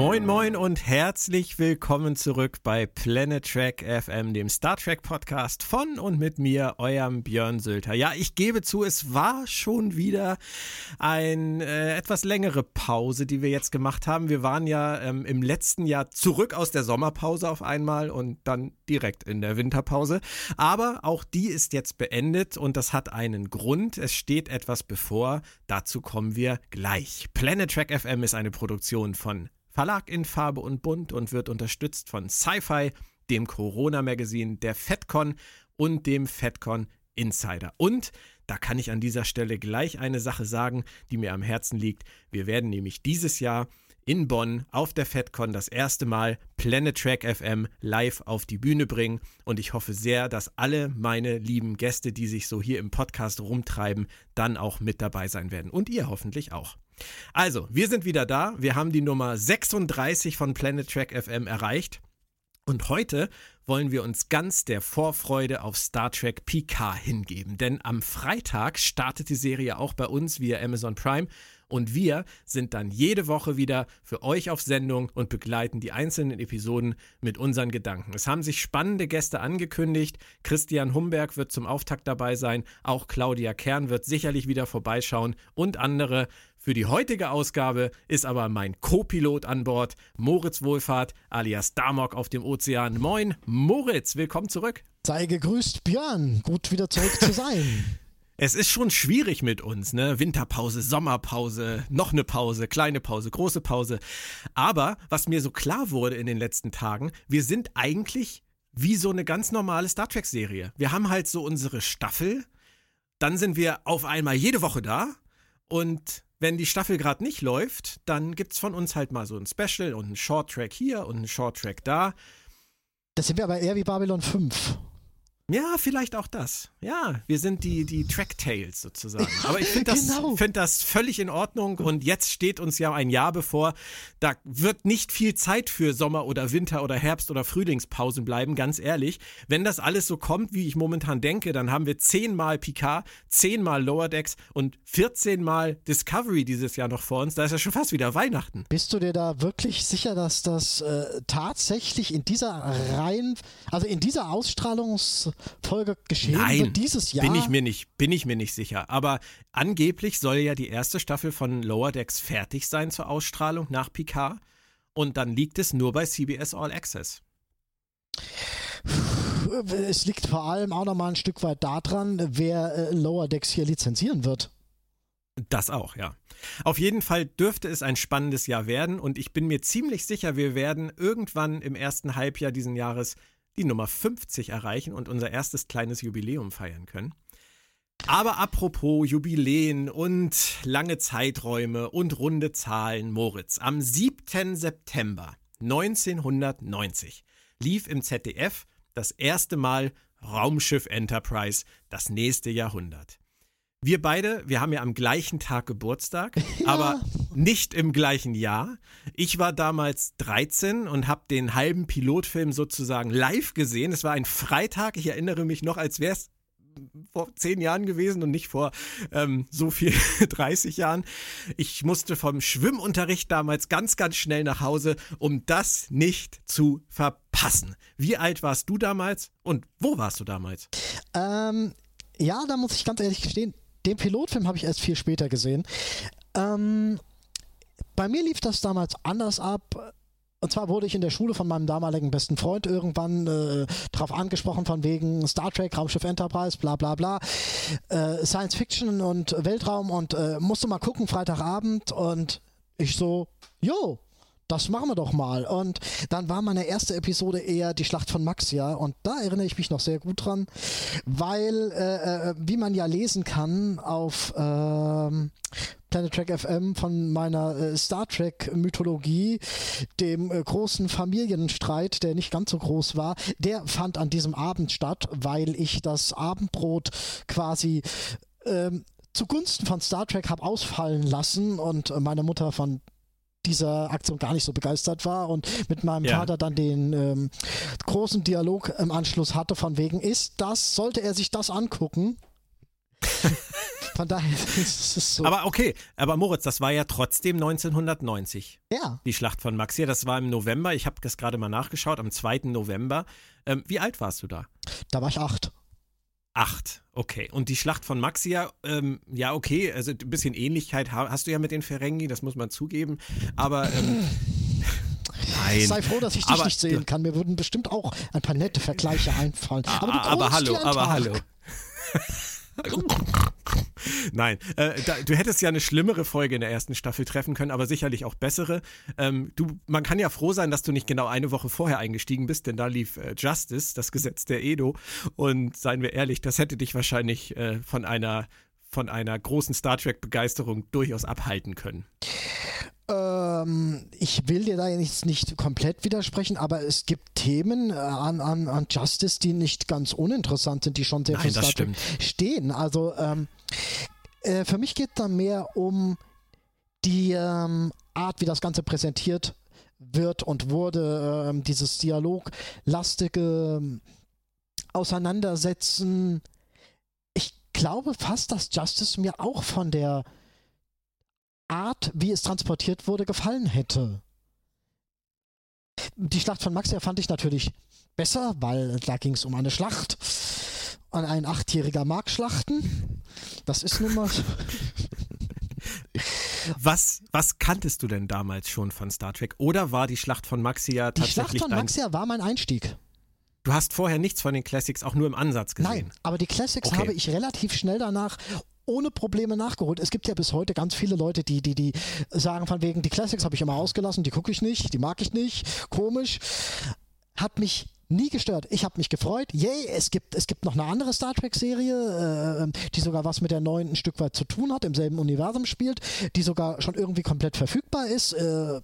Moin moin und herzlich willkommen zurück bei Planet Trek FM, dem Star Trek Podcast von und mit mir, eurem Björn Sülter. Ja, ich gebe zu, es war schon wieder eine äh, etwas längere Pause, die wir jetzt gemacht haben. Wir waren ja ähm, im letzten Jahr zurück aus der Sommerpause auf einmal und dann direkt in der Winterpause. Aber auch die ist jetzt beendet und das hat einen Grund. Es steht etwas bevor. Dazu kommen wir gleich. Planet Trek FM ist eine Produktion von Verlag in Farbe und Bunt und wird unterstützt von Sci-Fi, dem Corona-Magazin, der FedCon und dem FedCon Insider. Und da kann ich an dieser Stelle gleich eine Sache sagen, die mir am Herzen liegt. Wir werden nämlich dieses Jahr in Bonn auf der FedCon das erste Mal Planet Track FM live auf die Bühne bringen. Und ich hoffe sehr, dass alle meine lieben Gäste, die sich so hier im Podcast rumtreiben, dann auch mit dabei sein werden. Und ihr hoffentlich auch. Also, wir sind wieder da. Wir haben die Nummer 36 von Planet Track FM erreicht. Und heute wollen wir uns ganz der Vorfreude auf Star Trek PK hingeben. Denn am Freitag startet die Serie auch bei uns via Amazon Prime. Und wir sind dann jede Woche wieder für euch auf Sendung und begleiten die einzelnen Episoden mit unseren Gedanken. Es haben sich spannende Gäste angekündigt. Christian Humberg wird zum Auftakt dabei sein. Auch Claudia Kern wird sicherlich wieder vorbeischauen und andere. Für die heutige Ausgabe ist aber mein Co-Pilot an Bord, Moritz Wohlfahrt alias Damok auf dem Ozean. Moin, Moritz, willkommen zurück. Sei gegrüßt, Björn. Gut wieder zurück zu sein. Es ist schon schwierig mit uns, ne? Winterpause, Sommerpause, noch eine Pause, kleine Pause, große Pause. Aber was mir so klar wurde in den letzten Tagen, wir sind eigentlich wie so eine ganz normale Star Trek-Serie. Wir haben halt so unsere Staffel, dann sind wir auf einmal jede Woche da und wenn die Staffel gerade nicht läuft, dann gibt es von uns halt mal so ein Special und einen Short Track hier und einen Short Track da. Das sind wir aber eher wie Babylon 5. Ja, vielleicht auch das. Ja, wir sind die, die Tracktails sozusagen. Aber ich finde das, genau. find das völlig in Ordnung und jetzt steht uns ja ein Jahr bevor. Da wird nicht viel Zeit für Sommer- oder Winter- oder Herbst- oder Frühlingspausen bleiben, ganz ehrlich. Wenn das alles so kommt, wie ich momentan denke, dann haben wir zehnmal Picard, zehnmal Lower Decks und 14 Mal Discovery dieses Jahr noch vor uns. Da ist ja schon fast wieder Weihnachten. Bist du dir da wirklich sicher, dass das äh, tatsächlich in dieser Reihen, also in dieser Ausstrahlungs Folge geschehen Nein, wird dieses Jahr? Bin ich mir nicht, bin ich mir nicht sicher. Aber angeblich soll ja die erste Staffel von Lower Decks fertig sein zur Ausstrahlung nach Picard. Und dann liegt es nur bei CBS All Access. Es liegt vor allem auch nochmal ein Stück weit daran, wer äh, Lower Decks hier lizenzieren wird. Das auch, ja. Auf jeden Fall dürfte es ein spannendes Jahr werden und ich bin mir ziemlich sicher, wir werden irgendwann im ersten Halbjahr diesen Jahres die Nummer 50 erreichen und unser erstes kleines Jubiläum feiern können. Aber apropos Jubiläen und lange Zeiträume und runde Zahlen, Moritz, am 7. September 1990 lief im ZDF das erste Mal Raumschiff Enterprise, das nächste Jahrhundert. Wir beide, wir haben ja am gleichen Tag Geburtstag, ja. aber nicht im gleichen Jahr. Ich war damals 13 und habe den halben Pilotfilm sozusagen live gesehen. Es war ein Freitag, ich erinnere mich noch, als wäre es vor zehn Jahren gewesen und nicht vor ähm, so viel 30 Jahren. Ich musste vom Schwimmunterricht damals ganz, ganz schnell nach Hause, um das nicht zu verpassen. Wie alt warst du damals und wo warst du damals? Ähm, ja, da muss ich ganz ehrlich gestehen, den Pilotfilm habe ich erst viel später gesehen. Ähm, bei mir lief das damals anders ab. Und zwar wurde ich in der Schule von meinem damaligen besten Freund irgendwann äh, darauf angesprochen, von wegen Star Trek, Raumschiff Enterprise, bla bla bla, äh, Science Fiction und Weltraum und äh, musste mal gucken, Freitagabend. Und ich so, jo, das machen wir doch mal. Und dann war meine erste Episode eher die Schlacht von Maxia. Und da erinnere ich mich noch sehr gut dran, weil, äh, äh, wie man ja lesen kann auf ähm, Planet Trek FM von meiner äh, Star Trek Mythologie, dem äh, großen Familienstreit, der nicht ganz so groß war, der fand an diesem Abend statt, weil ich das Abendbrot quasi ähm, zugunsten von Star Trek habe ausfallen lassen und meine Mutter von dieser Aktion gar nicht so begeistert war und mit meinem ja. Vater dann den ähm, großen Dialog im Anschluss hatte von wegen, ist das, sollte er sich das angucken? Von daher ist es so. Aber okay, aber Moritz, das war ja trotzdem 1990. ja, Die Schlacht von Maxia, das war im November. Ich habe das gerade mal nachgeschaut, am 2. November. Ähm, wie alt warst du da? da war ich acht. Acht, okay. Und die Schlacht von Maxia, ähm, ja, okay, also ein bisschen Ähnlichkeit ha- hast du ja mit den Ferengi, das muss man zugeben. Aber ähm, nein. Sei froh, dass ich dich Aber nicht sehen kann. Mir würden bestimmt auch ein paar nette Vergleiche einfallen. Aber, Ah, aber grunzt hallo, aber hallo. Nein, äh, da, du hättest ja eine schlimmere Folge in der ersten Staffel treffen können, aber sicherlich auch bessere. Ähm, du, man kann ja froh sein, dass du nicht genau eine Woche vorher eingestiegen bist, denn da lief äh, Justice, das Gesetz der Edo. Und seien wir ehrlich, das hätte dich wahrscheinlich äh, von einer von einer großen Star Trek-Begeisterung durchaus abhalten können. Ähm, ich will dir da jetzt nicht komplett widersprechen, aber es gibt Themen äh, an, an, an Justice, die nicht ganz uninteressant sind, die schon sehr Nein, stimmt. stehen. Also ähm, äh, für mich geht da mehr um die ähm, Art, wie das Ganze präsentiert wird und wurde, ähm, dieses dialoglastige ähm, Auseinandersetzen. Ich glaube fast, dass Justice mir auch von der Art, wie es transportiert wurde, gefallen hätte. Die Schlacht von Maxia fand ich natürlich besser, weil da ging es um eine Schlacht. Und ein Achtjähriger mag Schlachten. Das ist nun mal. so. Was, was kanntest du denn damals schon von Star Trek? Oder war die Schlacht von Maxia Die Schlacht tatsächlich von. Maxia war mein Einstieg. Du hast vorher nichts von den Classics auch nur im Ansatz gesehen? Nein, aber die Classics Okay. habe ich relativ schnell danach ohne Probleme nachgeholt. Es gibt ja bis heute ganz viele Leute, die, die, die sagen von wegen, die Classics habe ich immer ausgelassen, die gucke ich nicht, die mag ich nicht, komisch. Hat mich nie gestört. Ich habe mich gefreut. Yay, es gibt, es gibt noch eine andere Star Trek-Serie, äh, die sogar was mit der neuen ein Stück weit zu tun hat, im selben Universum spielt, die sogar schon irgendwie komplett verfügbar ist. Äh,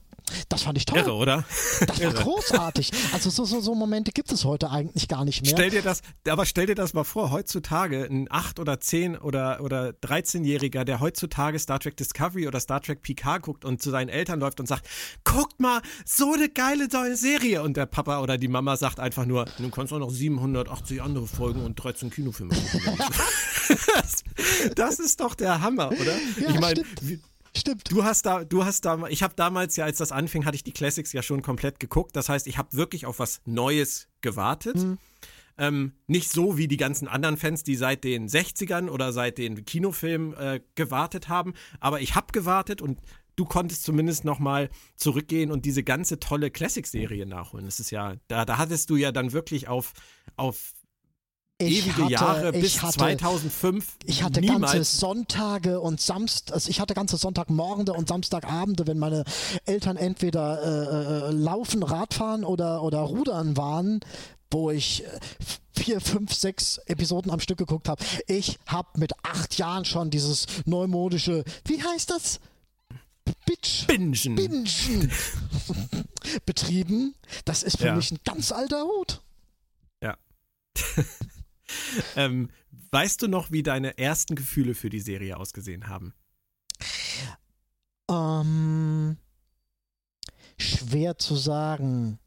das fand ich toll. Irre, oder? Das war großartig. Also so, so, so Momente gibt es heute eigentlich gar nicht mehr. Stell dir das, aber stell dir das mal vor, heutzutage ein 8 oder 10 oder, oder 13-Jähriger, der heutzutage Star Trek Discovery oder Star Trek PK guckt und zu seinen Eltern läuft und sagt, guckt mal, so eine geile neue Serie. Und der Papa oder die Mama sagt einfach nur, du kannst auch noch 780 andere Folgen und 13 Kinofilme gucken. das, das ist doch der Hammer, oder? Ja, ich meine, stimmt. Du hast da, du hast da, ich habe damals ja, als das anfing, hatte ich die Classics ja schon komplett geguckt. Das heißt, ich habe wirklich auf was Neues gewartet. Ähm, nicht so wie die ganzen anderen Fans, die seit den 60ern oder seit den Kinofilmen äh, gewartet haben. Aber ich habe gewartet und du konntest zumindest nochmal zurückgehen und diese ganze tolle Classic-Serie nachholen. Das ist ja, da, da hattest du ja dann wirklich auf, auf Ich ewige hatte- Jahre bis hatte- 2005 Ich hatte ganze niemals Sonntage und Samst, also ich hatte ganze Sonntagmorgende und Samstagabende, wenn meine Eltern entweder äh, äh, laufen, Radfahren oder, oder rudern waren, wo ich äh, vier, fünf, sechs Episoden am Stück geguckt habe. Ich habe mit acht Jahren schon dieses neumodische, wie heißt das? Bitch. bingen. Bingen betrieben. Das ist für Ja. mich ein ganz alter Hut. Ähm, weißt du noch, wie deine ersten Gefühle für die Serie ausgesehen haben? Ähm, schwer zu sagen.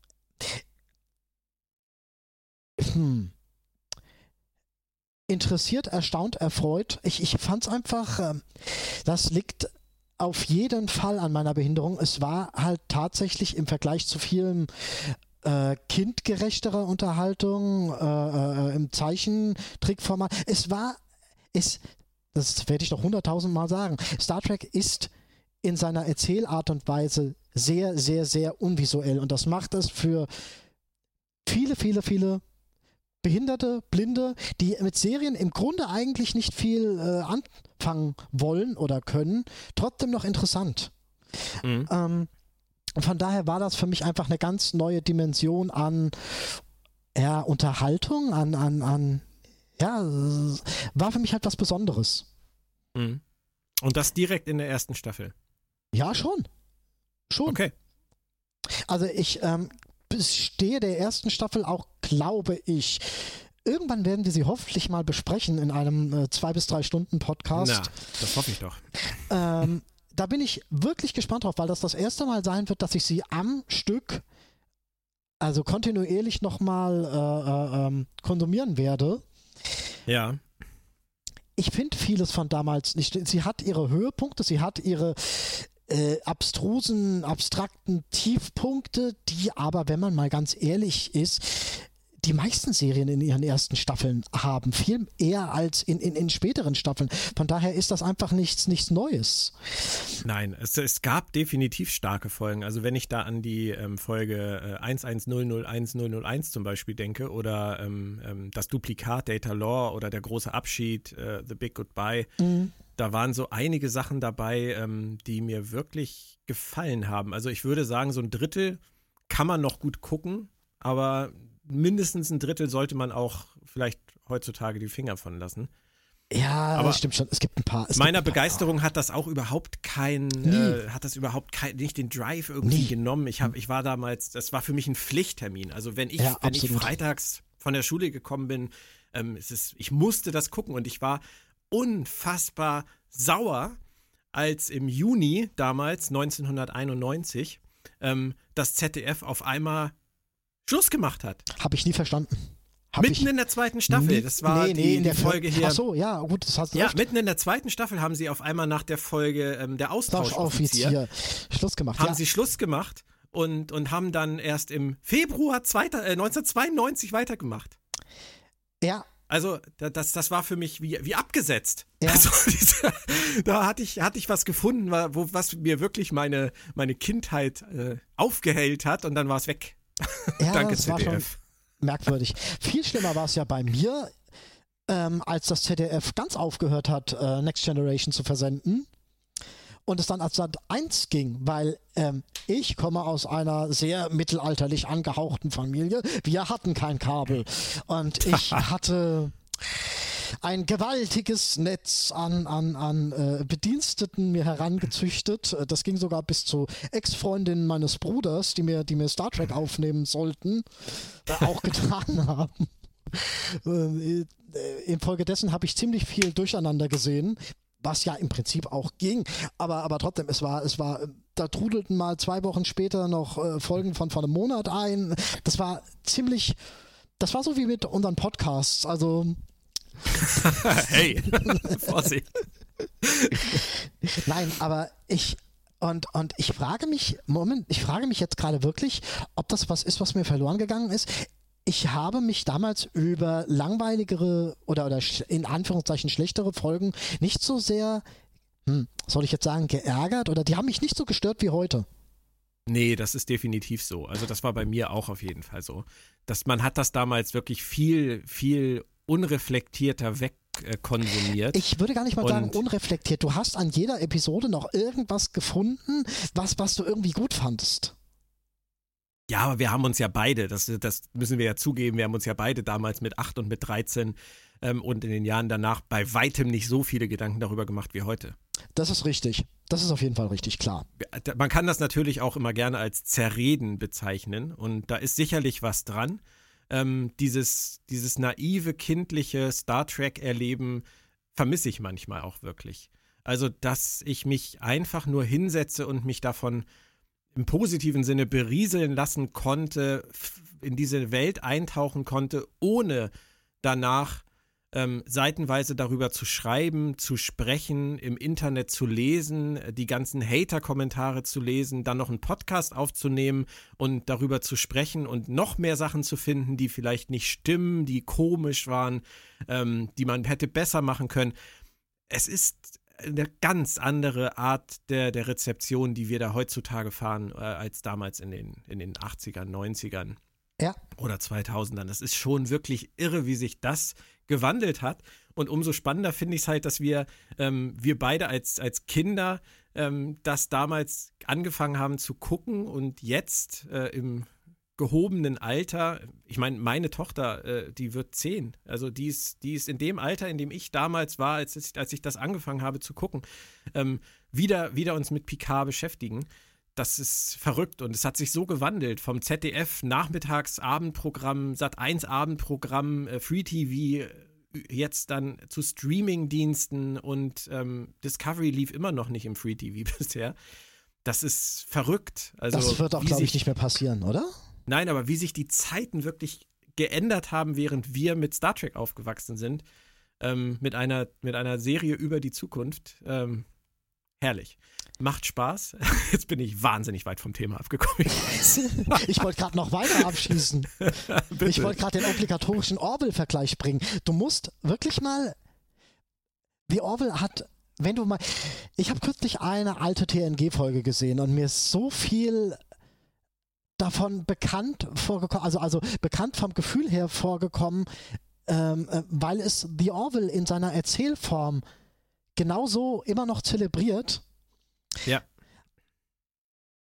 Hm. Interessiert, erstaunt, erfreut. Ich, ich fand es einfach, ähm, das liegt auf jeden Fall an meiner Behinderung. Es war halt tatsächlich im Vergleich zu vielen äh, kindgerechterer Unterhaltung äh, äh, im Zeichentrickformat. Es war, es, das werde ich noch hunderttausend Mal sagen. Star Trek ist in seiner Erzählart und Weise sehr, sehr, sehr unvisuell. Und das macht es für viele, viele, viele Behinderte, Blinde, die mit Serien im Grunde eigentlich nicht viel äh, anfangen wollen oder können, trotzdem noch interessant. Mhm. Ähm, von daher war das für mich einfach eine ganz neue Dimension an ja, Unterhaltung, an, an, an ja, war für mich halt was Besonderes. Mhm. Und das direkt in der ersten Staffel. Ja, schon. Schon. Okay. Also ich ähm, stehe der ersten Staffel auch, glaube ich. Irgendwann werden wir sie hoffentlich mal besprechen in einem äh, zwei bis drei Stunden Podcast. Na, das hoffe ich doch. Ähm, da bin ich wirklich gespannt drauf, weil das das erste Mal sein wird, dass ich sie am Stück, also kontinuierlich nochmal äh, äh, ähm, konsumieren werde. Ja. ich finde vieles von damals nicht. Sie hat ihre Höhepunkte, sie hat ihre äh, abstrusen, abstrakten Tiefpunkte, die aber, wenn man mal ganz ehrlich ist, die meisten Serien in ihren ersten Staffeln haben, viel eher als in, in, in späteren Staffeln. Von daher ist das einfach nichts, nichts Neues. Nein, es, es gab definitiv starke Folgen. Also wenn ich da an die ähm, Folge äh, 1100101 zum Beispiel denke oder ähm, ähm, das Duplikat Data Law oder der große Abschied, äh, The Big Goodbye, mhm. da waren so einige Sachen dabei, ähm, die mir wirklich gefallen haben. Also ich würde sagen, so ein Drittel kann man noch gut gucken, aber mindestens ein Drittel sollte man auch vielleicht heutzutage die Finger von lassen. Ja, aber das stimmt schon. Es gibt ein paar. meiner ein paar. Begeisterung hat das auch überhaupt kein, äh, hat das überhaupt kein, nicht den Drive irgendwie Nie. genommen. Ich habe, ich war damals, das war für mich ein Pflichttermin. Also wenn ich, ja, wenn ich freitags von der Schule gekommen bin, ähm, es ist, ich musste das gucken und ich war unfassbar sauer, als im Juni damals 1991 ähm, das ZDF auf einmal Schluss gemacht hat. Habe ich nie verstanden. Hab mitten in der zweiten Staffel. Nie, das war nee, nee, die, in der die Folge hier. Ach so, ja, gut, das hast du Ja, recht. mitten in der zweiten Staffel haben sie auf einmal nach der Folge ähm, der Austauschoffizier Schluss gemacht. Haben ja. sie Schluss gemacht und, und haben dann erst im Februar zweiter, äh, 1992 weitergemacht. Ja. Also, das, das war für mich wie, wie abgesetzt. Ja. Also, diese, da hatte ich, hatte ich was gefunden, wo, was mir wirklich meine, meine Kindheit äh, aufgehellt hat und dann war es weg. Ja, Danke, das ZDF. war schon merkwürdig. Viel schlimmer war es ja bei mir, ähm, als das ZDF ganz aufgehört hat, äh, Next Generation zu versenden. Und es dann als Sat 1 ging, weil ähm, ich komme aus einer sehr mittelalterlich angehauchten Familie. Wir hatten kein Kabel. Und ich hatte ein gewaltiges Netz an, an, an äh, Bediensteten mir herangezüchtet. Äh, das ging sogar bis zu Ex-Freundinnen meines Bruders, die mir, die mir Star Trek aufnehmen sollten, äh, auch getan haben. Äh, infolgedessen habe ich ziemlich viel durcheinander gesehen, was ja im Prinzip auch ging. Aber, aber trotzdem, es war, es war, da trudelten mal zwei Wochen später noch Folgen von, von einem Monat ein. Das war ziemlich, das war so wie mit unseren Podcasts. Also hey, Vorsicht. Nein, aber ich und, und ich frage mich, Moment, ich frage mich jetzt gerade wirklich, ob das was ist, was mir verloren gegangen ist. Ich habe mich damals über langweiligere oder, oder in Anführungszeichen schlechtere Folgen nicht so sehr, hm, soll ich jetzt sagen, geärgert oder die haben mich nicht so gestört wie heute. Nee, das ist definitiv so. Also das war bei mir auch auf jeden Fall so. Dass man hat das damals wirklich viel, viel unreflektierter wegkonsumiert. ich würde gar nicht mal und sagen unreflektiert. Du hast an jeder Episode noch irgendwas gefunden, was, was du irgendwie gut fandest. Ja, aber wir haben uns ja beide, das, das müssen wir ja zugeben, wir haben uns ja beide damals mit 8 und mit 13 ähm, und in den Jahren danach bei weitem nicht so viele Gedanken darüber gemacht wie heute. Das ist richtig. Das ist auf jeden Fall richtig klar. Man kann das natürlich auch immer gerne als Zerreden bezeichnen und da ist sicherlich was dran ähm, dieses, dieses naive, kindliche Star Trek-Erleben vermisse ich manchmal auch wirklich. Also, dass ich mich einfach nur hinsetze und mich davon im positiven Sinne berieseln lassen konnte, in diese Welt eintauchen konnte, ohne danach ähm, seitenweise darüber zu schreiben, zu sprechen, im Internet zu lesen, die ganzen Hater-Kommentare zu lesen, dann noch einen Podcast aufzunehmen und darüber zu sprechen und noch mehr Sachen zu finden, die vielleicht nicht stimmen, die komisch waren, ähm, die man hätte besser machen können. Es ist eine ganz andere Art der, der Rezeption, die wir da heutzutage fahren, äh, als damals in den, in den 80ern, 90ern. Ja. Oder 2000ern. Das ist schon wirklich irre, wie sich das gewandelt hat. Und umso spannender finde ich es halt, dass wir, ähm, wir beide als, als Kinder ähm, das damals angefangen haben zu gucken und jetzt äh, im gehobenen Alter, ich meine, meine Tochter, äh, die wird zehn. Also die ist, die ist in dem Alter, in dem ich damals war, als ich, als ich das angefangen habe zu gucken, ähm, wieder, wieder uns mit Picard beschäftigen das ist verrückt und es hat sich so gewandelt vom ZDF Nachmittags Abendprogramm, Sat 1 Abendprogramm, äh, Free TV äh, jetzt dann zu Streamingdiensten und ähm, Discovery lief immer noch nicht im Free TV bisher. Das ist verrückt. Also, das wird auch, glaube ich, nicht mehr passieren, oder? Nein, aber wie sich die Zeiten wirklich geändert haben, während wir mit Star Trek aufgewachsen sind, ähm, mit, einer, mit einer Serie über die Zukunft. Ähm, herrlich. Macht Spaß. Jetzt bin ich wahnsinnig weit vom Thema abgekommen. Ich, wollte gerade noch weiter abschießen. ich wollte gerade den obligatorischen Orwell-Vergleich bringen. Du musst wirklich mal. Die Orwell hat, wenn du mal. Ich habe kürzlich eine alte TNG-Folge gesehen und mir ist so viel davon bekannt vorgekommen, also, also bekannt vom Gefühl her vorgekommen, ähm, äh, weil es The Orville in seiner Erzählform genauso immer noch zelebriert. Ja.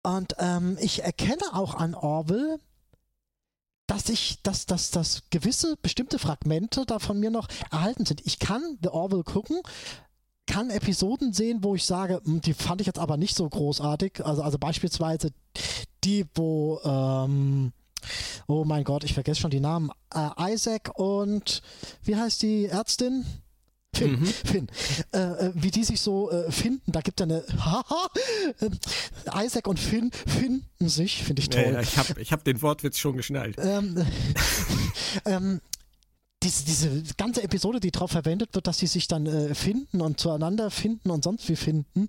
Und ähm, ich erkenne auch an Orville, dass ich, dass, dass, dass gewisse bestimmte Fragmente da von mir noch erhalten sind. Ich kann The Orville gucken, kann Episoden sehen, wo ich sage, hm, die fand ich jetzt aber nicht so großartig. Also, also beispielsweise die, wo, ähm, oh mein Gott, ich vergesse schon die Namen, äh, Isaac und wie heißt die Ärztin? Finn, mhm. Finn. Äh, äh, wie die sich so äh, finden, da gibt es eine Haha, äh, Isaac und Finn finden sich, finde ich toll. Ja, ja, ich habe ich hab den Wortwitz schon geschnallt. Ähm, ähm, diese, diese ganze Episode, die darauf verwendet wird, dass sie sich dann äh, finden und zueinander finden und sonst wie finden,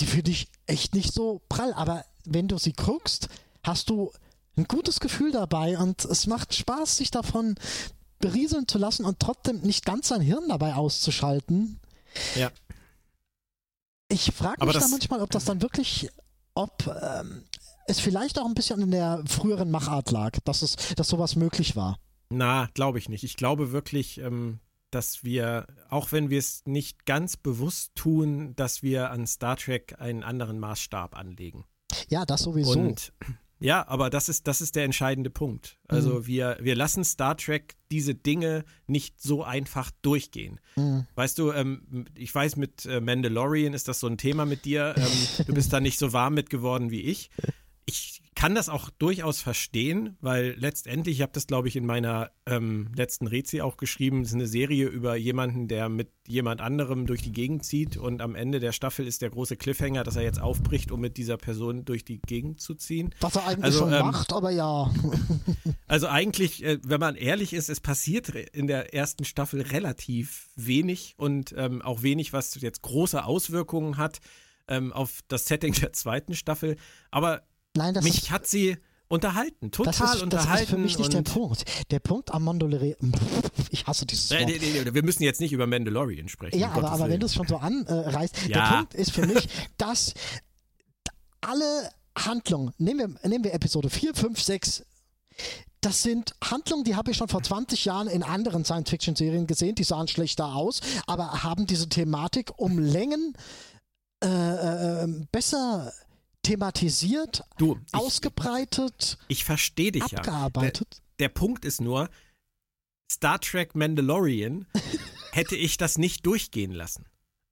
die finde ich echt nicht so prall. Aber wenn du sie guckst, hast du ein gutes Gefühl dabei und es macht Spaß, sich davon berieseln zu lassen und trotzdem nicht ganz sein Hirn dabei auszuschalten. Ja. Ich frage mich da manchmal, ob das dann wirklich, ob ähm, es vielleicht auch ein bisschen in der früheren Machart lag, dass es, dass sowas möglich war. Na, glaube ich nicht. Ich glaube wirklich, ähm, dass wir, auch wenn wir es nicht ganz bewusst tun, dass wir an Star Trek einen anderen Maßstab anlegen. Ja, das sowieso. Und ja, aber das ist, das ist der entscheidende Punkt. Also mhm. wir, wir lassen Star Trek diese Dinge nicht so einfach durchgehen. Mhm. Weißt du, ähm, ich weiß, mit äh, Mandalorian ist das so ein Thema mit dir. Ähm, du bist da nicht so warm mit geworden wie ich. Kann das auch durchaus verstehen, weil letztendlich, ich habe das, glaube ich, in meiner ähm, letzten Rezi auch geschrieben, es ist eine Serie über jemanden, der mit jemand anderem durch die Gegend zieht und am Ende der Staffel ist der große Cliffhanger, dass er jetzt aufbricht, um mit dieser Person durch die Gegend zu ziehen. Was er eigentlich also, schon ähm, macht, aber ja. also eigentlich, äh, wenn man ehrlich ist, es passiert in der ersten Staffel relativ wenig und ähm, auch wenig, was jetzt große Auswirkungen hat ähm, auf das Setting der zweiten Staffel. Aber Nein, das Mich ist, hat sie unterhalten, total das ist, unterhalten. Das ist für mich nicht der Punkt. Der Punkt am Mandalorian, ich hasse dieses Wort. Nee, nee, nee, wir müssen jetzt nicht über Mandalorian sprechen. Ja, aber, aber wenn du es schon so anreißt, ja. der Punkt ist für mich, dass alle Handlungen, nehmen wir, nehmen wir Episode 4, 5, 6, das sind Handlungen, die habe ich schon vor 20 Jahren in anderen Science-Fiction-Serien gesehen, die sahen schlechter aus, aber haben diese Thematik um Längen äh, äh, ähm, besser thematisiert, du, ich, ausgebreitet, ich verstehe dich abgearbeitet. Ja. Der, der Punkt ist nur, Star Trek Mandalorian hätte ich das nicht durchgehen lassen.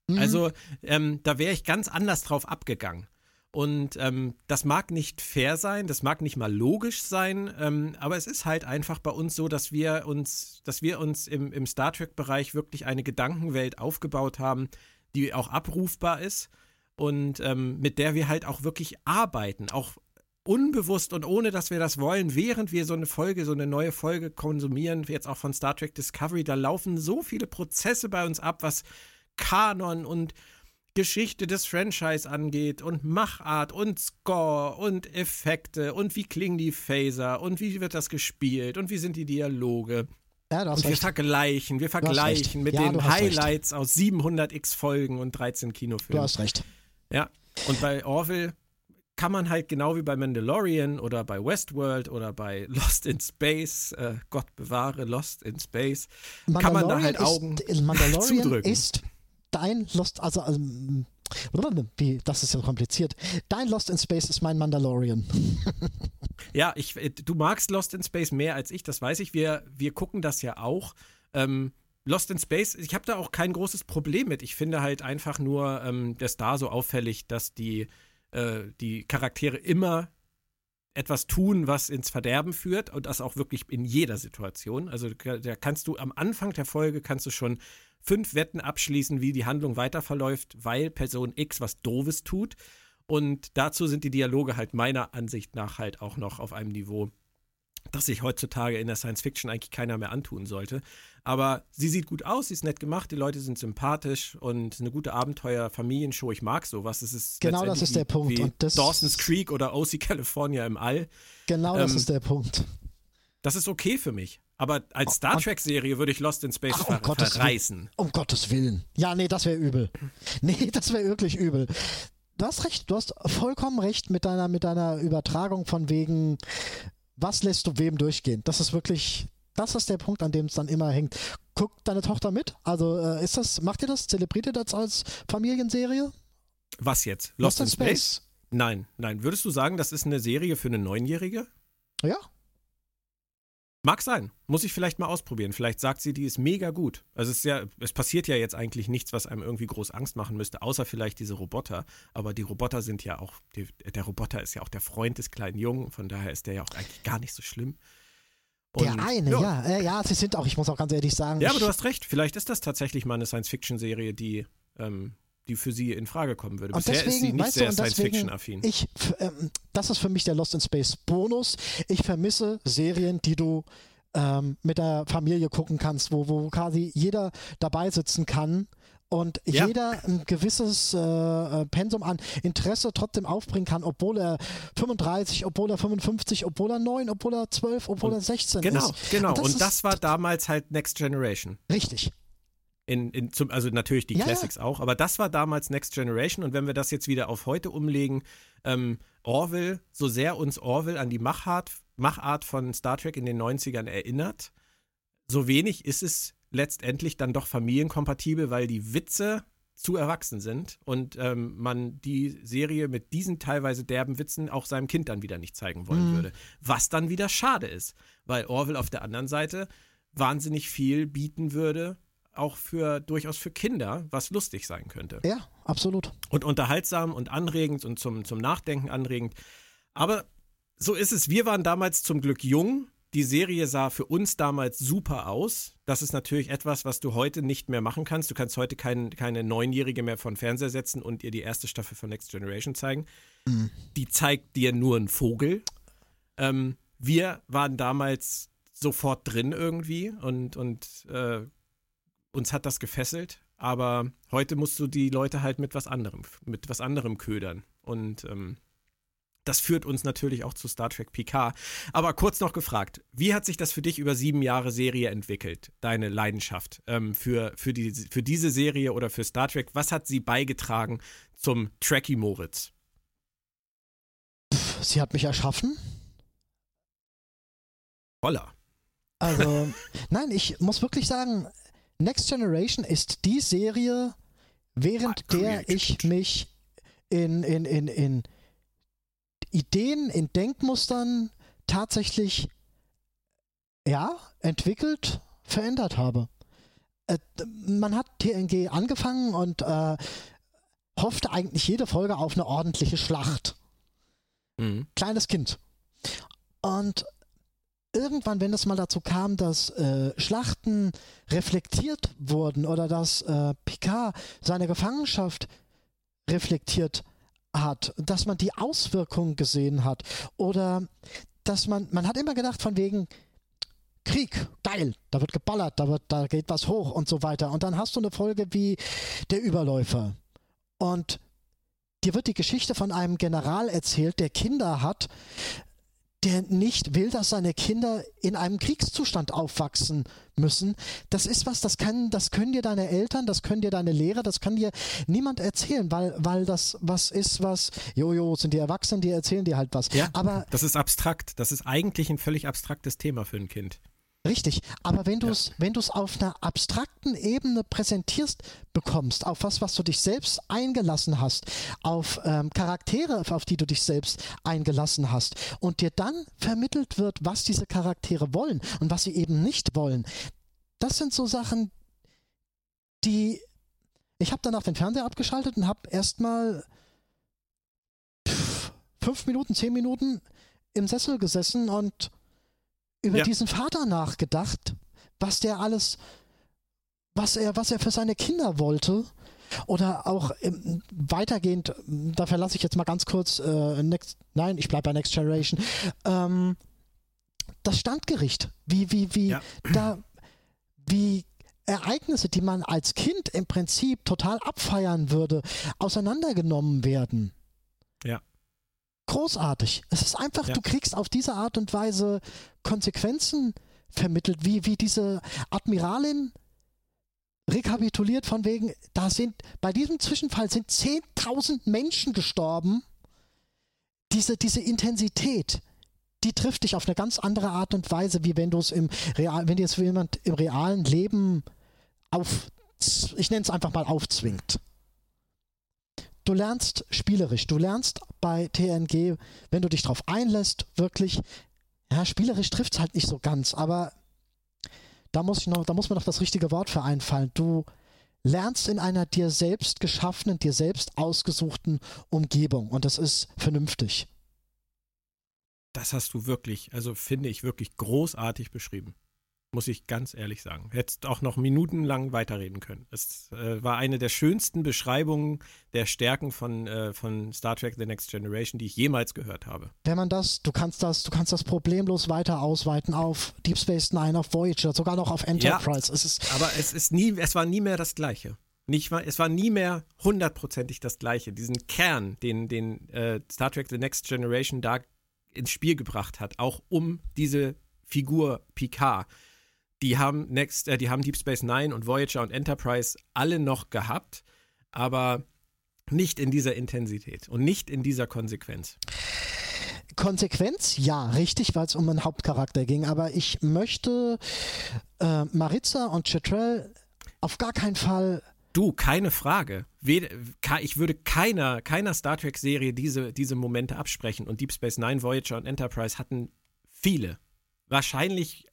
Mhm. Also ähm, da wäre ich ganz anders drauf abgegangen. Und ähm, das mag nicht fair sein, das mag nicht mal logisch sein, ähm, aber es ist halt einfach bei uns so, dass wir uns, dass wir uns im, im Star Trek-Bereich wirklich eine Gedankenwelt aufgebaut haben, die auch abrufbar ist und ähm, mit der wir halt auch wirklich arbeiten, auch unbewusst und ohne dass wir das wollen, während wir so eine Folge, so eine neue Folge konsumieren, jetzt auch von Star Trek Discovery, da laufen so viele Prozesse bei uns ab, was Kanon und Geschichte des Franchise angeht und Machart und Score und Effekte und wie klingen die Phaser und wie wird das gespielt und wie sind die Dialoge. Ja, und wir recht. vergleichen, wir vergleichen mit ja, den Highlights recht. aus 700 x Folgen und 13 Kinofilmen. Du hast recht. Ja, und bei Orville kann man halt genau wie bei Mandalorian oder bei Westworld oder bei Lost in Space, äh, Gott bewahre Lost in Space, kann man da halt Augen ist, Mandalorian zudrücken. ist dein Lost, also, also wie, das ist ja kompliziert. Dein Lost in Space ist mein Mandalorian. ja, ich, äh, du magst Lost in Space mehr als ich, das weiß ich. Wir, wir gucken das ja auch. Ähm, Lost in Space, ich habe da auch kein großes Problem mit. Ich finde halt einfach nur ähm, das da so auffällig, dass die, äh, die Charaktere immer etwas tun, was ins Verderben führt und das auch wirklich in jeder Situation. Also da kannst du am Anfang der Folge kannst du schon fünf Wetten abschließen, wie die Handlung weiter verläuft, weil Person X was Doofes tut. Und dazu sind die Dialoge halt meiner Ansicht nach halt auch noch auf einem Niveau, das sich heutzutage in der Science Fiction eigentlich keiner mehr antun sollte. Aber sie sieht gut aus, sie ist nett gemacht, die Leute sind sympathisch und eine gute Abenteuer-Familienshow. Ich mag sowas. Es ist genau das ist der Punkt. Wie und das Dawson's Creek oder OC California im All. Genau das ähm, ist der Punkt. Das ist okay für mich. Aber als Star Trek-Serie würde ich Lost in Space Ach, um ver Gottes verreißen. Willen. Um Gottes Willen. Ja, nee, das wäre übel. Nee, das wäre wirklich übel. Du hast recht, du hast vollkommen recht mit deiner, mit deiner Übertragung von wegen, was lässt du wem durchgehen? Das ist wirklich, das ist der Punkt, an dem es dann immer hängt. Guckt deine Tochter mit? Also äh, ist das, macht ihr das? Zelebriert ihr das als Familienserie? Was jetzt? Lost, Lost in Space? Space? Nein, nein. Würdest du sagen, das ist eine Serie für eine Neunjährige? Ja. Mag sein. Muss ich vielleicht mal ausprobieren. Vielleicht sagt sie, die ist mega gut. Also es ist ja, es passiert ja jetzt eigentlich nichts, was einem irgendwie groß Angst machen müsste, außer vielleicht diese Roboter. Aber die Roboter sind ja auch, die, der Roboter ist ja auch der Freund des kleinen Jungen, von daher ist der ja auch eigentlich gar nicht so schlimm. Und, der eine, ja. ja. Äh, ja, sie sind auch, ich muss auch ganz ehrlich sagen. Ja, aber du hast recht. Vielleicht ist das tatsächlich mal eine Science-Fiction-Serie, die ähm, die für sie in Frage kommen würde. Bisher deswegen, ist sie nicht sehr Science-Fiction-affin. Ich, ähm, das ist für mich der Lost in Space Bonus. Ich vermisse Serien, die du ähm, mit der Familie gucken kannst, wo, wo quasi jeder dabei sitzen kann und ja. jeder ein gewisses äh, äh Pensum an Interesse trotzdem aufbringen kann, obwohl er 35, obwohl er 55, obwohl er 9, obwohl er 12, obwohl und er 16 genau, ist. Genau, genau. Und, das, und das war damals halt Next Generation. Richtig. In, in zum, also natürlich die ja, Classics auch, aber das war damals Next Generation und wenn wir das jetzt wieder auf heute umlegen, ähm, Orville, so sehr uns Orville an die Machart, Machart von Star Trek in den 90ern erinnert, so wenig ist es letztendlich dann doch familienkompatibel, weil die Witze zu erwachsen sind und ähm, man die Serie mit diesen teilweise derben Witzen auch seinem Kind dann wieder nicht zeigen wollen mhm. würde. Was dann wieder schade ist, weil Orville auf der anderen Seite wahnsinnig viel bieten würde, auch für durchaus für Kinder, was lustig sein könnte. Ja, absolut. Und unterhaltsam und anregend und zum, zum Nachdenken anregend. Aber so ist es. Wir waren damals zum Glück jung. Die Serie sah für uns damals super aus. Das ist natürlich etwas, was du heute nicht mehr machen kannst. Du kannst heute kein, keine Neunjährige mehr von Fernseher setzen und ihr die erste Staffel von Next Generation zeigen. Mhm. Die zeigt dir nur einen Vogel. Ähm, wir waren damals sofort drin irgendwie und, und äh, uns hat das gefesselt, aber heute musst du die Leute halt mit was anderem, mit was anderem ködern. Und ähm, das führt uns natürlich auch zu Star Trek PK. Aber kurz noch gefragt, wie hat sich das für dich über sieben Jahre Serie entwickelt, deine Leidenschaft ähm, für, für, die, für diese Serie oder für Star Trek? Was hat sie beigetragen zum Trekkie Moritz? Sie hat mich erschaffen. Holla. Also, nein, ich muss wirklich sagen, Next Generation ist die Serie, während der ich mich in, in, in, in Ideen, in Denkmustern tatsächlich ja, entwickelt, verändert habe. Äh, man hat TNG angefangen und äh, hoffte eigentlich jede Folge auf eine ordentliche Schlacht. Mhm. Kleines Kind. Und irgendwann, wenn es mal dazu kam, dass äh, Schlachten reflektiert wurden oder dass äh, Picard seine Gefangenschaft reflektiert hat, dass man die Auswirkungen gesehen hat oder dass man, man hat immer gedacht von wegen, Krieg, geil, da wird geballert, da, wird, da geht was hoch und so weiter. Und dann hast du eine Folge wie Der Überläufer. Und dir wird die Geschichte von einem General erzählt, der Kinder hat, der nicht will, dass seine Kinder in einem Kriegszustand aufwachsen müssen. Das ist was, das kann, das können dir deine Eltern, das können dir deine Lehrer, das kann dir niemand erzählen, weil, weil das was ist, was, jojo, sind die Erwachsenen, die erzählen dir halt was. Ja, aber das ist abstrakt. Das ist eigentlich ein völlig abstraktes Thema für ein Kind. Richtig, aber wenn du es, ja. wenn du es auf einer abstrakten Ebene präsentierst bekommst, auf was, was du dich selbst eingelassen hast, auf ähm, Charaktere, auf die du dich selbst eingelassen hast, und dir dann vermittelt wird, was diese Charaktere wollen und was sie eben nicht wollen, das sind so Sachen, die ich habe danach den Fernseher abgeschaltet und habe erstmal fünf Minuten, zehn Minuten im Sessel gesessen und über ja. diesen Vater nachgedacht, was der alles, was er, was er für seine Kinder wollte. Oder auch ähm, weitergehend, da verlasse ich jetzt mal ganz kurz äh, Next, nein, ich bleibe bei Next Generation. Ähm, das Standgericht, wie, wie, wie, ja. da, wie Ereignisse, die man als Kind im Prinzip total abfeiern würde, auseinandergenommen werden. Großartig. Es ist einfach, ja. du kriegst auf diese Art und Weise Konsequenzen vermittelt, wie, wie diese Admiralin rekapituliert von wegen, da sind, bei diesem Zwischenfall sind 10.000 Menschen gestorben. Diese, diese Intensität, die trifft dich auf eine ganz andere Art und Weise, wie wenn du es im real, wenn dir jetzt jemand im realen Leben auf, ich nenne es einfach mal aufzwingt. Du lernst spielerisch, du lernst bei TNG, wenn du dich darauf einlässt, wirklich, ja, spielerisch trifft es halt nicht so ganz, aber da muss ich noch, da muss mir noch das richtige Wort für einfallen. Du lernst in einer dir selbst geschaffenen, dir selbst ausgesuchten Umgebung und das ist vernünftig. Das hast du wirklich, also finde ich wirklich großartig beschrieben muss ich ganz ehrlich sagen. Hättest auch noch minutenlang weiterreden können. Es äh, war eine der schönsten Beschreibungen der Stärken von, äh, von Star Trek The Next Generation, die ich jemals gehört habe. Wenn man das, du kannst das, du kannst das problemlos weiter ausweiten auf Deep Space Nine, auf Voyager, sogar noch auf Enterprise. Ja, es ist aber es ist nie, es war nie mehr das Gleiche. Nicht, es war nie mehr hundertprozentig das Gleiche. Diesen Kern, den, den äh, Star Trek The Next Generation da ins Spiel gebracht hat, auch um diese Figur Picard die haben Next, äh, die haben Deep Space Nine und Voyager und Enterprise alle noch gehabt, aber nicht in dieser Intensität und nicht in dieser Konsequenz. Konsequenz, ja, richtig, weil es um einen Hauptcharakter ging, aber ich möchte äh, Maritza und Chetrell auf gar keinen Fall Du, keine Frage. Ich würde keiner, keiner Star Trek-Serie diese, diese Momente absprechen. Und Deep Space Nine, Voyager und Enterprise hatten viele. Wahrscheinlich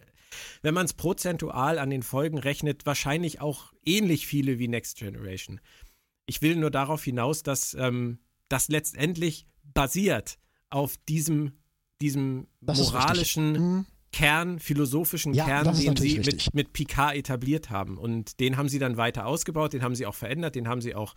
wenn man es prozentual an den Folgen rechnet, wahrscheinlich auch ähnlich viele wie Next Generation. Ich will nur darauf hinaus, dass ähm, das letztendlich basiert auf diesem, diesem moralischen mhm. Kern, philosophischen ja, Kern, den sie mit, mit Picard etabliert haben. Und den haben sie dann weiter ausgebaut, den haben sie auch verändert, den haben sie auch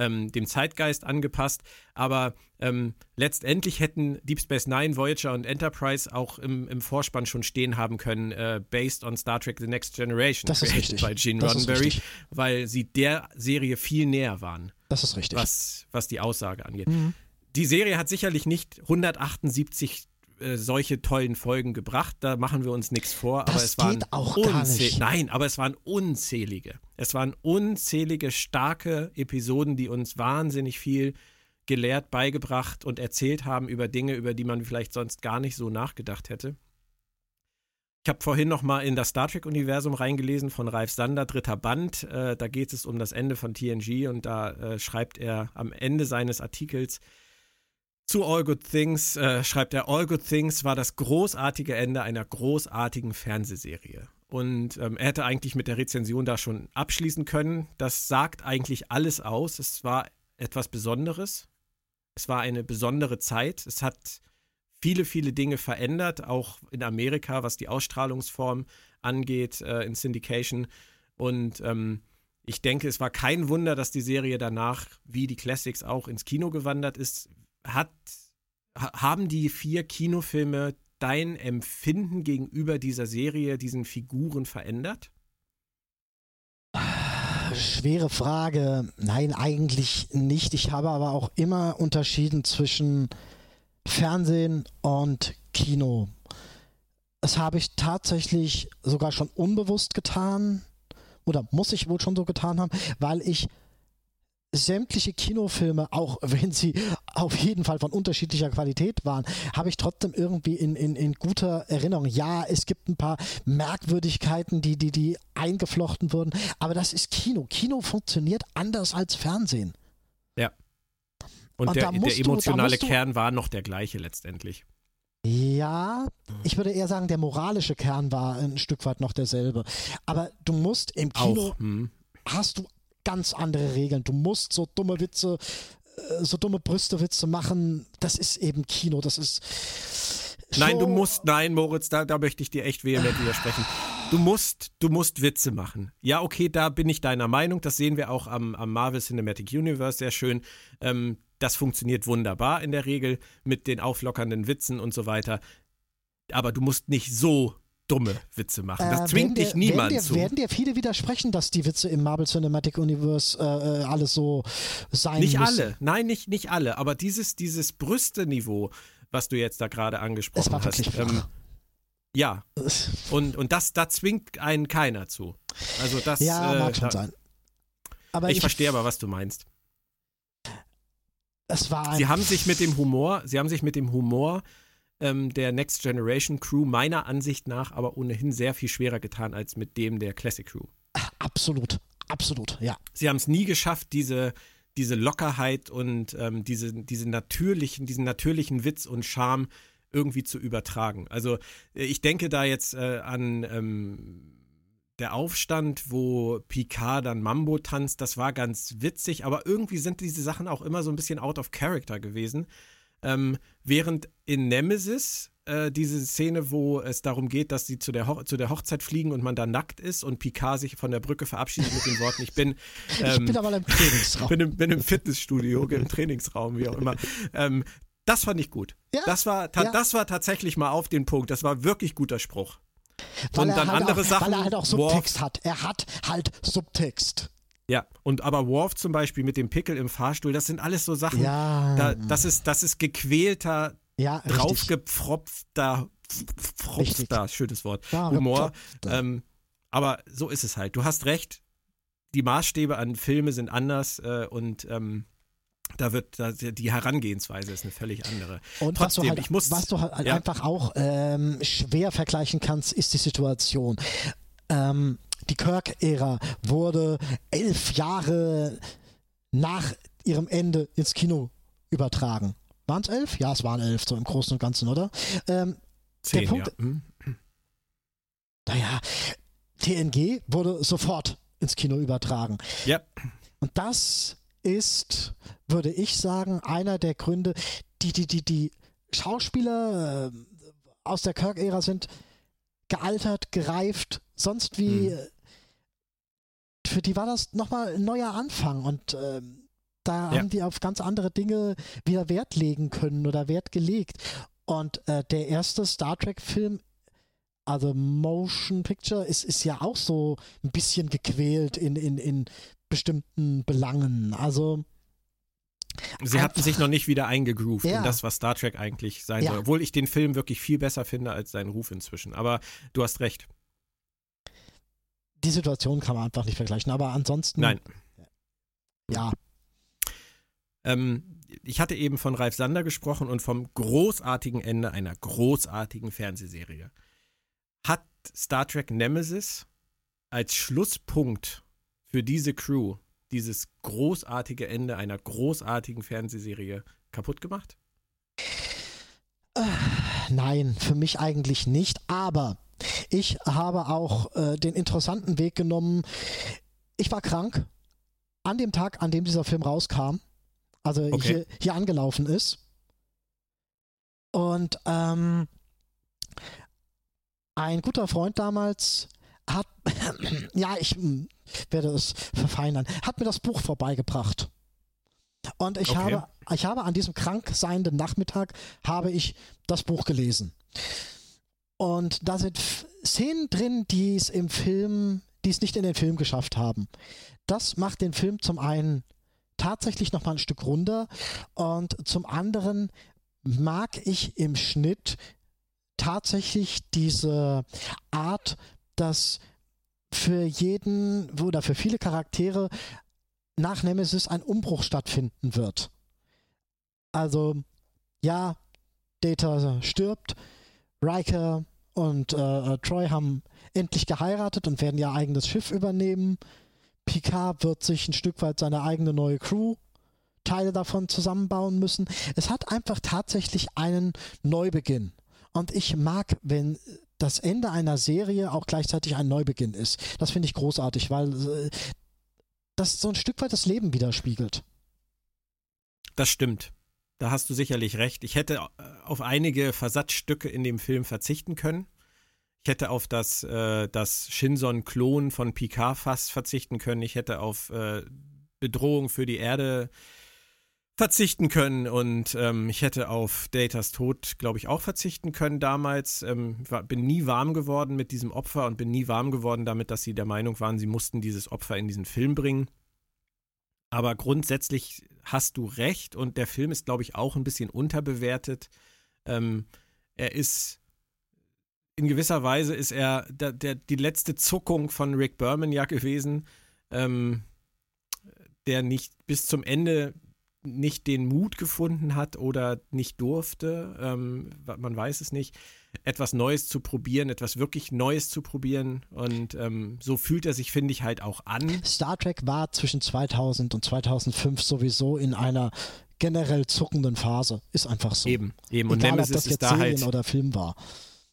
ähm, dem Zeitgeist angepasst. Aber ähm, letztendlich hätten Deep Space Nine, Voyager und Enterprise auch im, im Vorspann schon stehen haben können, äh, based on Star Trek The Next Generation, das ist richtig. bei Gene das Roddenberry, weil sie der Serie viel näher waren. Das ist richtig. Was, was die Aussage angeht. Mhm. Die Serie hat sicherlich nicht 178 äh, solche tollen Folgen gebracht. Da machen wir uns nichts vor. Das aber es waren auch gar nicht. Nein, aber es waren unzählige. Es waren unzählige starke Episoden, die uns wahnsinnig viel gelehrt, beigebracht und erzählt haben über Dinge, über die man vielleicht sonst gar nicht so nachgedacht hätte. Ich habe vorhin noch mal in das Star Trek-Universum reingelesen von Ralf Sander, dritter Band. Äh, da geht es um das Ende von TNG und da äh, schreibt er am Ende seines Artikels, zu All Good Things äh, schreibt er, All Good Things war das großartige Ende einer großartigen Fernsehserie. Und ähm, er hätte eigentlich mit der Rezension da schon abschließen können. Das sagt eigentlich alles aus. Es war etwas Besonderes. Es war eine besondere Zeit. Es hat viele, viele Dinge verändert, auch in Amerika, was die Ausstrahlungsform angeht, äh, in Syndication. Und ähm, ich denke, es war kein Wunder, dass die Serie danach, wie die Classics auch, ins Kino gewandert ist hat, haben die vier Kinofilme dein Empfinden gegenüber dieser Serie, diesen Figuren verändert? Schwere Frage. Nein, eigentlich nicht. Ich habe aber auch immer unterschieden zwischen Fernsehen und Kino. Das habe ich tatsächlich sogar schon unbewusst getan. Oder muss ich wohl schon so getan haben, weil ich sämtliche Kinofilme, auch wenn sie auf jeden Fall von unterschiedlicher Qualität waren, habe ich trotzdem irgendwie in, in, in guter Erinnerung. Ja, es gibt ein paar Merkwürdigkeiten, die, die, die eingeflochten wurden, aber das ist Kino. Kino funktioniert anders als Fernsehen. Ja. Und, Und der, der emotionale du, Kern war noch der gleiche letztendlich. Ja, ich würde eher sagen, der moralische Kern war ein Stück weit noch derselbe. Aber du musst im Kino, Auch, hm. hast du ganz andere Regeln. Du musst so dumme Witze, äh, so dumme Brüstewitze machen. Das ist eben Kino. Das ist. Nein, du musst, nein, Moritz, da, da möchte ich dir echt vehement widersprechen. Du musst, du musst Witze machen. Ja, okay, da bin ich deiner Meinung. Das sehen wir auch am, am Marvel Cinematic Universe sehr schön. Ähm, das funktioniert wunderbar in der Regel mit den auflockernden Witzen und so weiter. aber du musst nicht so dumme Witze machen. Das Äh, zwingt dich dir- niemand werden dir, zu. Werden dir viele widersprechen, dass die Witze im Marvel Cinematic Universe äh, äh, alles so sein Nicht müssen? alle, nein, nicht, nicht alle, aber dieses, dieses Brüste-Niveau, was du jetzt da gerade Es angesprochen hast. ähm, ja, und, und das, da zwingt einen keiner zu. Also das, ja, äh, mag schon da, sein. Aber ich, ich, verstehe aber, was du meinst. es war Sie haben sich mit dem Humor, sie haben sich mit dem Humor ähm, der Next Generation Crew meiner Ansicht nach aber ohnehin sehr viel schwerer getan als mit dem der Classic Crew. absolut, absolut, ja. Sie haben es nie geschafft, diese, diese Lockerheit und ähm, diese, diese natürlichen, diesen natürlichen Witz und Charme irgendwie zu übertragen. Also äh, ich denke da jetzt äh, an ähm, der Aufstand, wo Picard dann Mambo tanzt, das war ganz witzig, aber irgendwie sind diese Sachen auch immer so ein bisschen out of character gewesen. Ähm, während in Nemesis äh, diese Szene, wo es darum geht, dass sie zu der, Ho zu der Hochzeit fliegen und man da nackt ist und Picard sich von der Brücke verabschiedet mit den Worten, ich bin, ich ähm, bin aber im Trainingsraum. bin, im, bin im Fitnessstudio, im Trainingsraum, wie auch immer. Ähm, das fand ich gut. Ja, das, war ja. das war tatsächlich mal auf den Punkt. Das war wirklich guter Spruch. weil und dann halt andere auch, Sachen, Weil er halt auch Worf- Subtext hat. Er hat halt Subtext. Ja, und aber Worf zum Beispiel mit dem Pickel im Fahrstuhl, das sind alles so Sachen, Ja, da, das, ist, das ist gequälter, ja, draufgepfropfter, pfropfter, schönes Wort, Ja, Humor. Ähm, aber so ist es halt. Du hast recht, die Maßstäbe an Filme sind anders äh, und ähm, da wird da, die Herangehensweise ist eine völlig andere. Und was du Trotzdem, halt, ich muss- was du halt ja. einfach auch ähm, schwer vergleichen kannst, ist die Situation. Ähm, die Kirk-Ära wurde elf Jahre nach ihrem Ende ins Kino übertragen. Waren es elf? Ja, es waren elf, so im Großen und Ganzen, oder? Ähm, Zehn, Punkt- ja. Hm. naja, TNG wurde sofort ins Kino übertragen. Ja, Und das ist, würde ich sagen, einer der Gründe, die die, die, die Schauspieler äh, aus der Kirk-Ära sind gealtert, gereift, sonst wie. Mhm. Für die war das nochmal ein neuer Anfang und ähm, da Ja. haben die auf ganz andere Dinge wieder Wert legen können oder Wert gelegt. Und äh, der erste Star Trek-Film, also Motion Picture, ist, ist ja auch so ein bisschen gequält in, in, in bestimmten Belangen. Also, sie hatten sich noch nicht wieder eingegroovt Ja. in das, was Star Trek eigentlich sein Ja. soll. Obwohl ich den Film wirklich viel besser finde als seinen Ruf inzwischen. Aber du hast recht. Die Situation kann man einfach nicht vergleichen. Aber ansonsten, Nein. ja, Ähm, ich hatte eben von Ralf Sander gesprochen und vom großartigen Ende einer großartigen Fernsehserie. Hat Star Trek Nemesis als Schlusspunkt für diese Crew dieses großartige Ende einer großartigen Fernsehserie kaputt gemacht? nein, für mich eigentlich nicht. Aber ich habe auch äh, den interessanten Weg genommen. Ich war krank an dem Tag, an dem dieser Film rauskam. Also Okay. hier, hier angelaufen ist. Und ähm, ein guter Freund damals hat, ja, ich hm, werde es verfeinern, hat mir das Buch vorbeigebracht. Und ich, Okay. habe, ich habe an diesem krank seienden Nachmittag habe ich das Buch gelesen. Und da sind Szenen drin, die es im Film, die es nicht in den Film geschafft haben. Das macht den Film zum einen tatsächlich noch mal ein Stück runder und zum anderen mag ich im Schnitt tatsächlich diese Art, dass für jeden oder für viele Charaktere nach Nemesis ein Umbruch stattfinden wird. Also, ja, Data stirbt, Riker und äh, Troy haben endlich geheiratet und werden ihr eigenes Schiff übernehmen. Picard wird sich ein Stück weit seine eigene neue Crew Teile davon zusammenbauen müssen. Es hat einfach tatsächlich einen Neubeginn. Und ich mag, wenn das Ende einer Serie auch gleichzeitig ein Neubeginn ist. Das finde ich großartig, weil äh, das so ein Stück weit das Leben widerspiegelt. Das stimmt. Da hast du sicherlich recht. Ich hätte äh, auf einige Versatzstücke in dem Film verzichten können. Ich hätte auf das, äh, das Shinson-Klon von Picard fast verzichten können. Ich hätte auf äh, Bedrohung für die Erde verzichten können und ähm, ich hätte auf Datas Tod, glaube ich, auch verzichten können damals. Ähm, war, bin nie warm geworden mit diesem Opfer und bin nie warm geworden damit, dass sie der Meinung waren, sie mussten dieses Opfer in diesen Film bringen. Aber grundsätzlich hast du recht. Und der Film ist, glaube ich, auch ein bisschen unterbewertet. Ähm, er ist in gewisser Weise ist er der, der, die letzte Zuckung von Rick Berman ja gewesen, ähm, der nicht bis zum Ende nicht den Mut gefunden hat oder nicht durfte, ähm, man weiß es nicht, etwas Neues zu probieren, etwas wirklich Neues zu probieren. Und ähm, so fühlt er sich, finde ich, halt auch an. Star Trek war zwischen 2000 und 2005 sowieso in einer generell zuckenden Phase. Ist einfach so. Eben, eben. Und Egal, Nemesis ob das jetzt ist da Serien halt, oder Film war.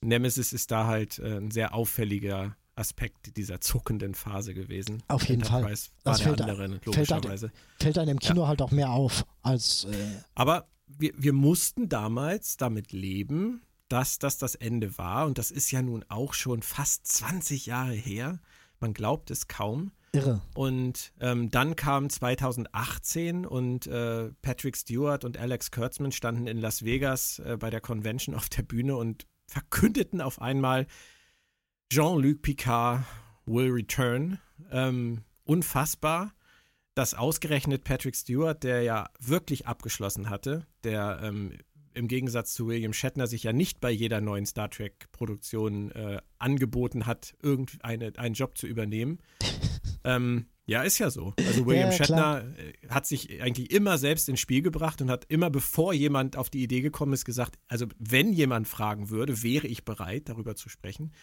Nemesis ist da halt äh, ein sehr auffälliger Aspekt dieser zuckenden Phase gewesen. Auf jeden Fall. War das fällt, andere, logischerweise. Fällt, fällt einem im Kino ja. halt auch mehr auf als. Äh Aber wir, wir mussten damals damit leben, dass das das Ende war. Und das ist ja nun auch schon fast 20 Jahre her. Man glaubt es kaum. Irre. Und ähm, dann kam 2018 und äh, Patrick Stewart und Alex Kurtzman standen in Las Vegas äh, bei der Convention auf der Bühne und verkündeten auf einmal, Jean-Luc Picard will return. Ähm, unfassbar, dass ausgerechnet Patrick Stewart, der ja wirklich abgeschlossen hatte, der ähm, im Gegensatz zu William Shatner sich ja nicht bei jeder neuen Star Trek-Produktion äh, angeboten hat, irgendeinen Job zu übernehmen. ähm, ja, ist ja so. Also William ja, Shatner äh, hat sich eigentlich immer selbst ins Spiel gebracht und hat immer, bevor jemand auf die Idee gekommen ist, gesagt, also wenn jemand fragen würde, wäre ich bereit, darüber zu sprechen.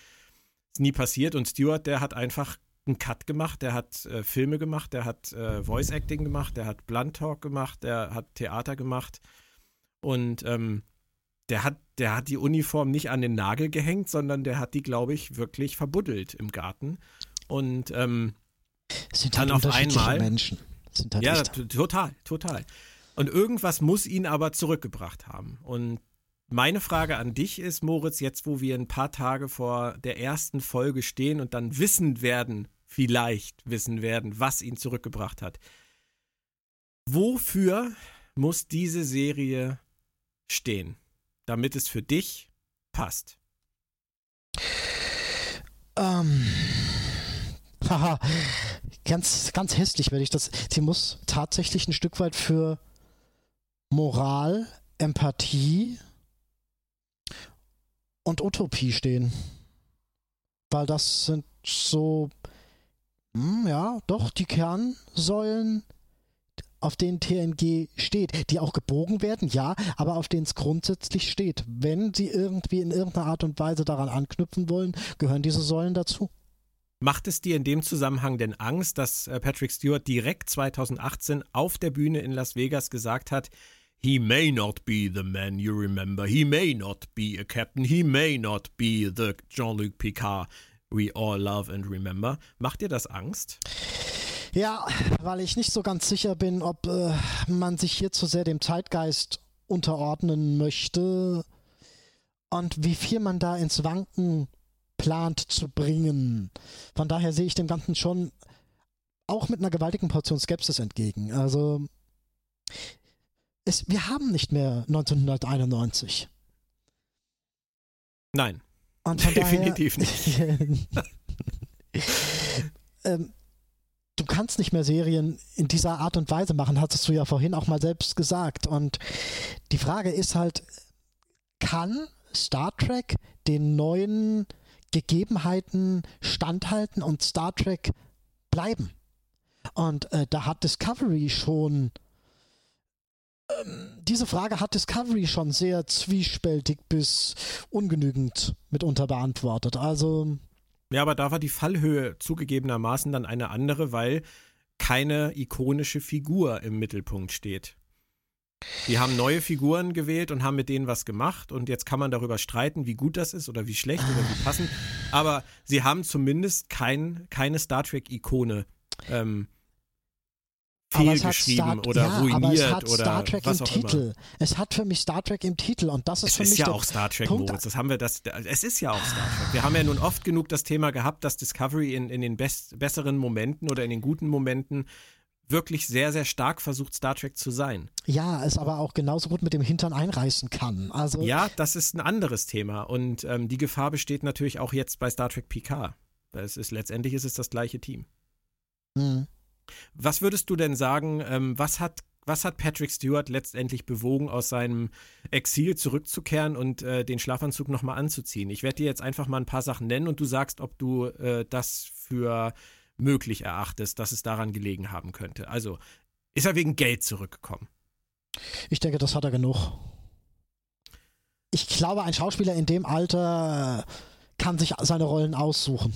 Ist nie passiert und Stewart, der hat einfach einen Cut gemacht, der hat äh, Filme gemacht, der hat äh, Voice Acting gemacht, der hat Blunt Talk gemacht, der hat Theater gemacht und ähm, der hat, der hat die Uniform nicht an den Nagel gehängt, sondern der hat die, glaube ich, wirklich verbuddelt im Garten. Und ähm, sind halt dann auf einmal Menschen. Sind halt ja, total, total. Und irgendwas muss ihn aber zurückgebracht haben. Und meine Frage an dich ist, Moritz, jetzt wo wir ein paar Tage vor der ersten Folge stehen und dann wissen werden, vielleicht wissen werden, was ihn zurückgebracht hat. Wofür muss diese Serie stehen, damit es für dich passt? Ähm. Haha, ganz, ganz hässlich werde ich das. Sie muss tatsächlich ein Stück weit für Moral, Empathie und Utopie stehen. Weil das sind so, hm, ja, doch die Kernsäulen auf denen TNG steht, die auch gebogen werden, ja, aber auf denen es grundsätzlich steht. Wenn sie irgendwie in irgendeiner Art und Weise daran anknüpfen wollen, gehören diese Säulen dazu. Macht es dir in dem Zusammenhang denn Angst, dass äh, Patrick Stewart direkt 2018 auf der Bühne in Las Vegas gesagt hat, He may not be the man you remember. He may not be a captain. He may not be the Jean-Luc Picard we all love and remember. Macht dir das Angst? Ja, weil ich nicht so ganz sicher bin, ob äh, man sich hier zu sehr dem Zeitgeist unterordnen möchte und wie viel man da ins Wanken plant zu bringen. Von daher sehe ich dem Ganzen schon auch mit einer gewaltigen Portion Skepsis entgegen. Also es, wir haben nicht mehr 1991. Nein. Definitiv daher, nicht. ähm, du kannst nicht mehr Serien in dieser Art und Weise machen, hattest du ja vorhin auch mal selbst gesagt. Und die Frage ist halt, kann Star Trek den neuen Gegebenheiten standhalten und Star Trek bleiben? Und äh, da hat Discovery schon ähm, diese Frage hat Discovery schon sehr zwiespältig bis ungenügend mitunter beantwortet. Also ja, aber da war die Fallhöhe zugegebenermaßen dann eine andere, weil keine ikonische Figur im Mittelpunkt steht. Die haben neue Figuren gewählt und haben mit denen was gemacht und jetzt kann man darüber streiten, wie gut das ist oder wie schlecht oder wie passend. Aber sie haben zumindest kein, keine Star Trek-Ikone ähm, fehlgeschrieben oder ja, ruiniert aber es hat oder Star Trek was im auch Titel. Immer. Es hat für mich Star Trek im Titel und das ist es für ist mich ja auch Star Trek Punkt. Moritz. Das haben wir das es ist ja auch Star Trek. Wir haben ja nun oft genug das Thema gehabt, dass Discovery in, in den best, besseren Momenten oder in den guten Momenten wirklich sehr, sehr stark versucht, Star Trek zu sein. Ja, es aber auch genauso gut mit dem Hintern einreißen kann. Also ja, das ist ein anderes Thema. Und ähm, die Gefahr besteht natürlich auch jetzt bei Star Trek PK. Es ist, letztendlich ist es das gleiche Team. Mhm. Was würdest du denn sagen, ähm, was hat was hat Patrick Stewart letztendlich bewogen, aus seinem Exil zurückzukehren und äh, den Schlafanzug nochmal anzuziehen? Ich werde dir jetzt einfach mal ein paar Sachen nennen und du sagst, ob du äh, das für möglich erachtest, dass es daran gelegen haben könnte. Also, ist er wegen Geld zurückgekommen? Ich denke, das hat er genug. Ich glaube, ein Schauspieler in dem Alter kann sich seine Rollen aussuchen.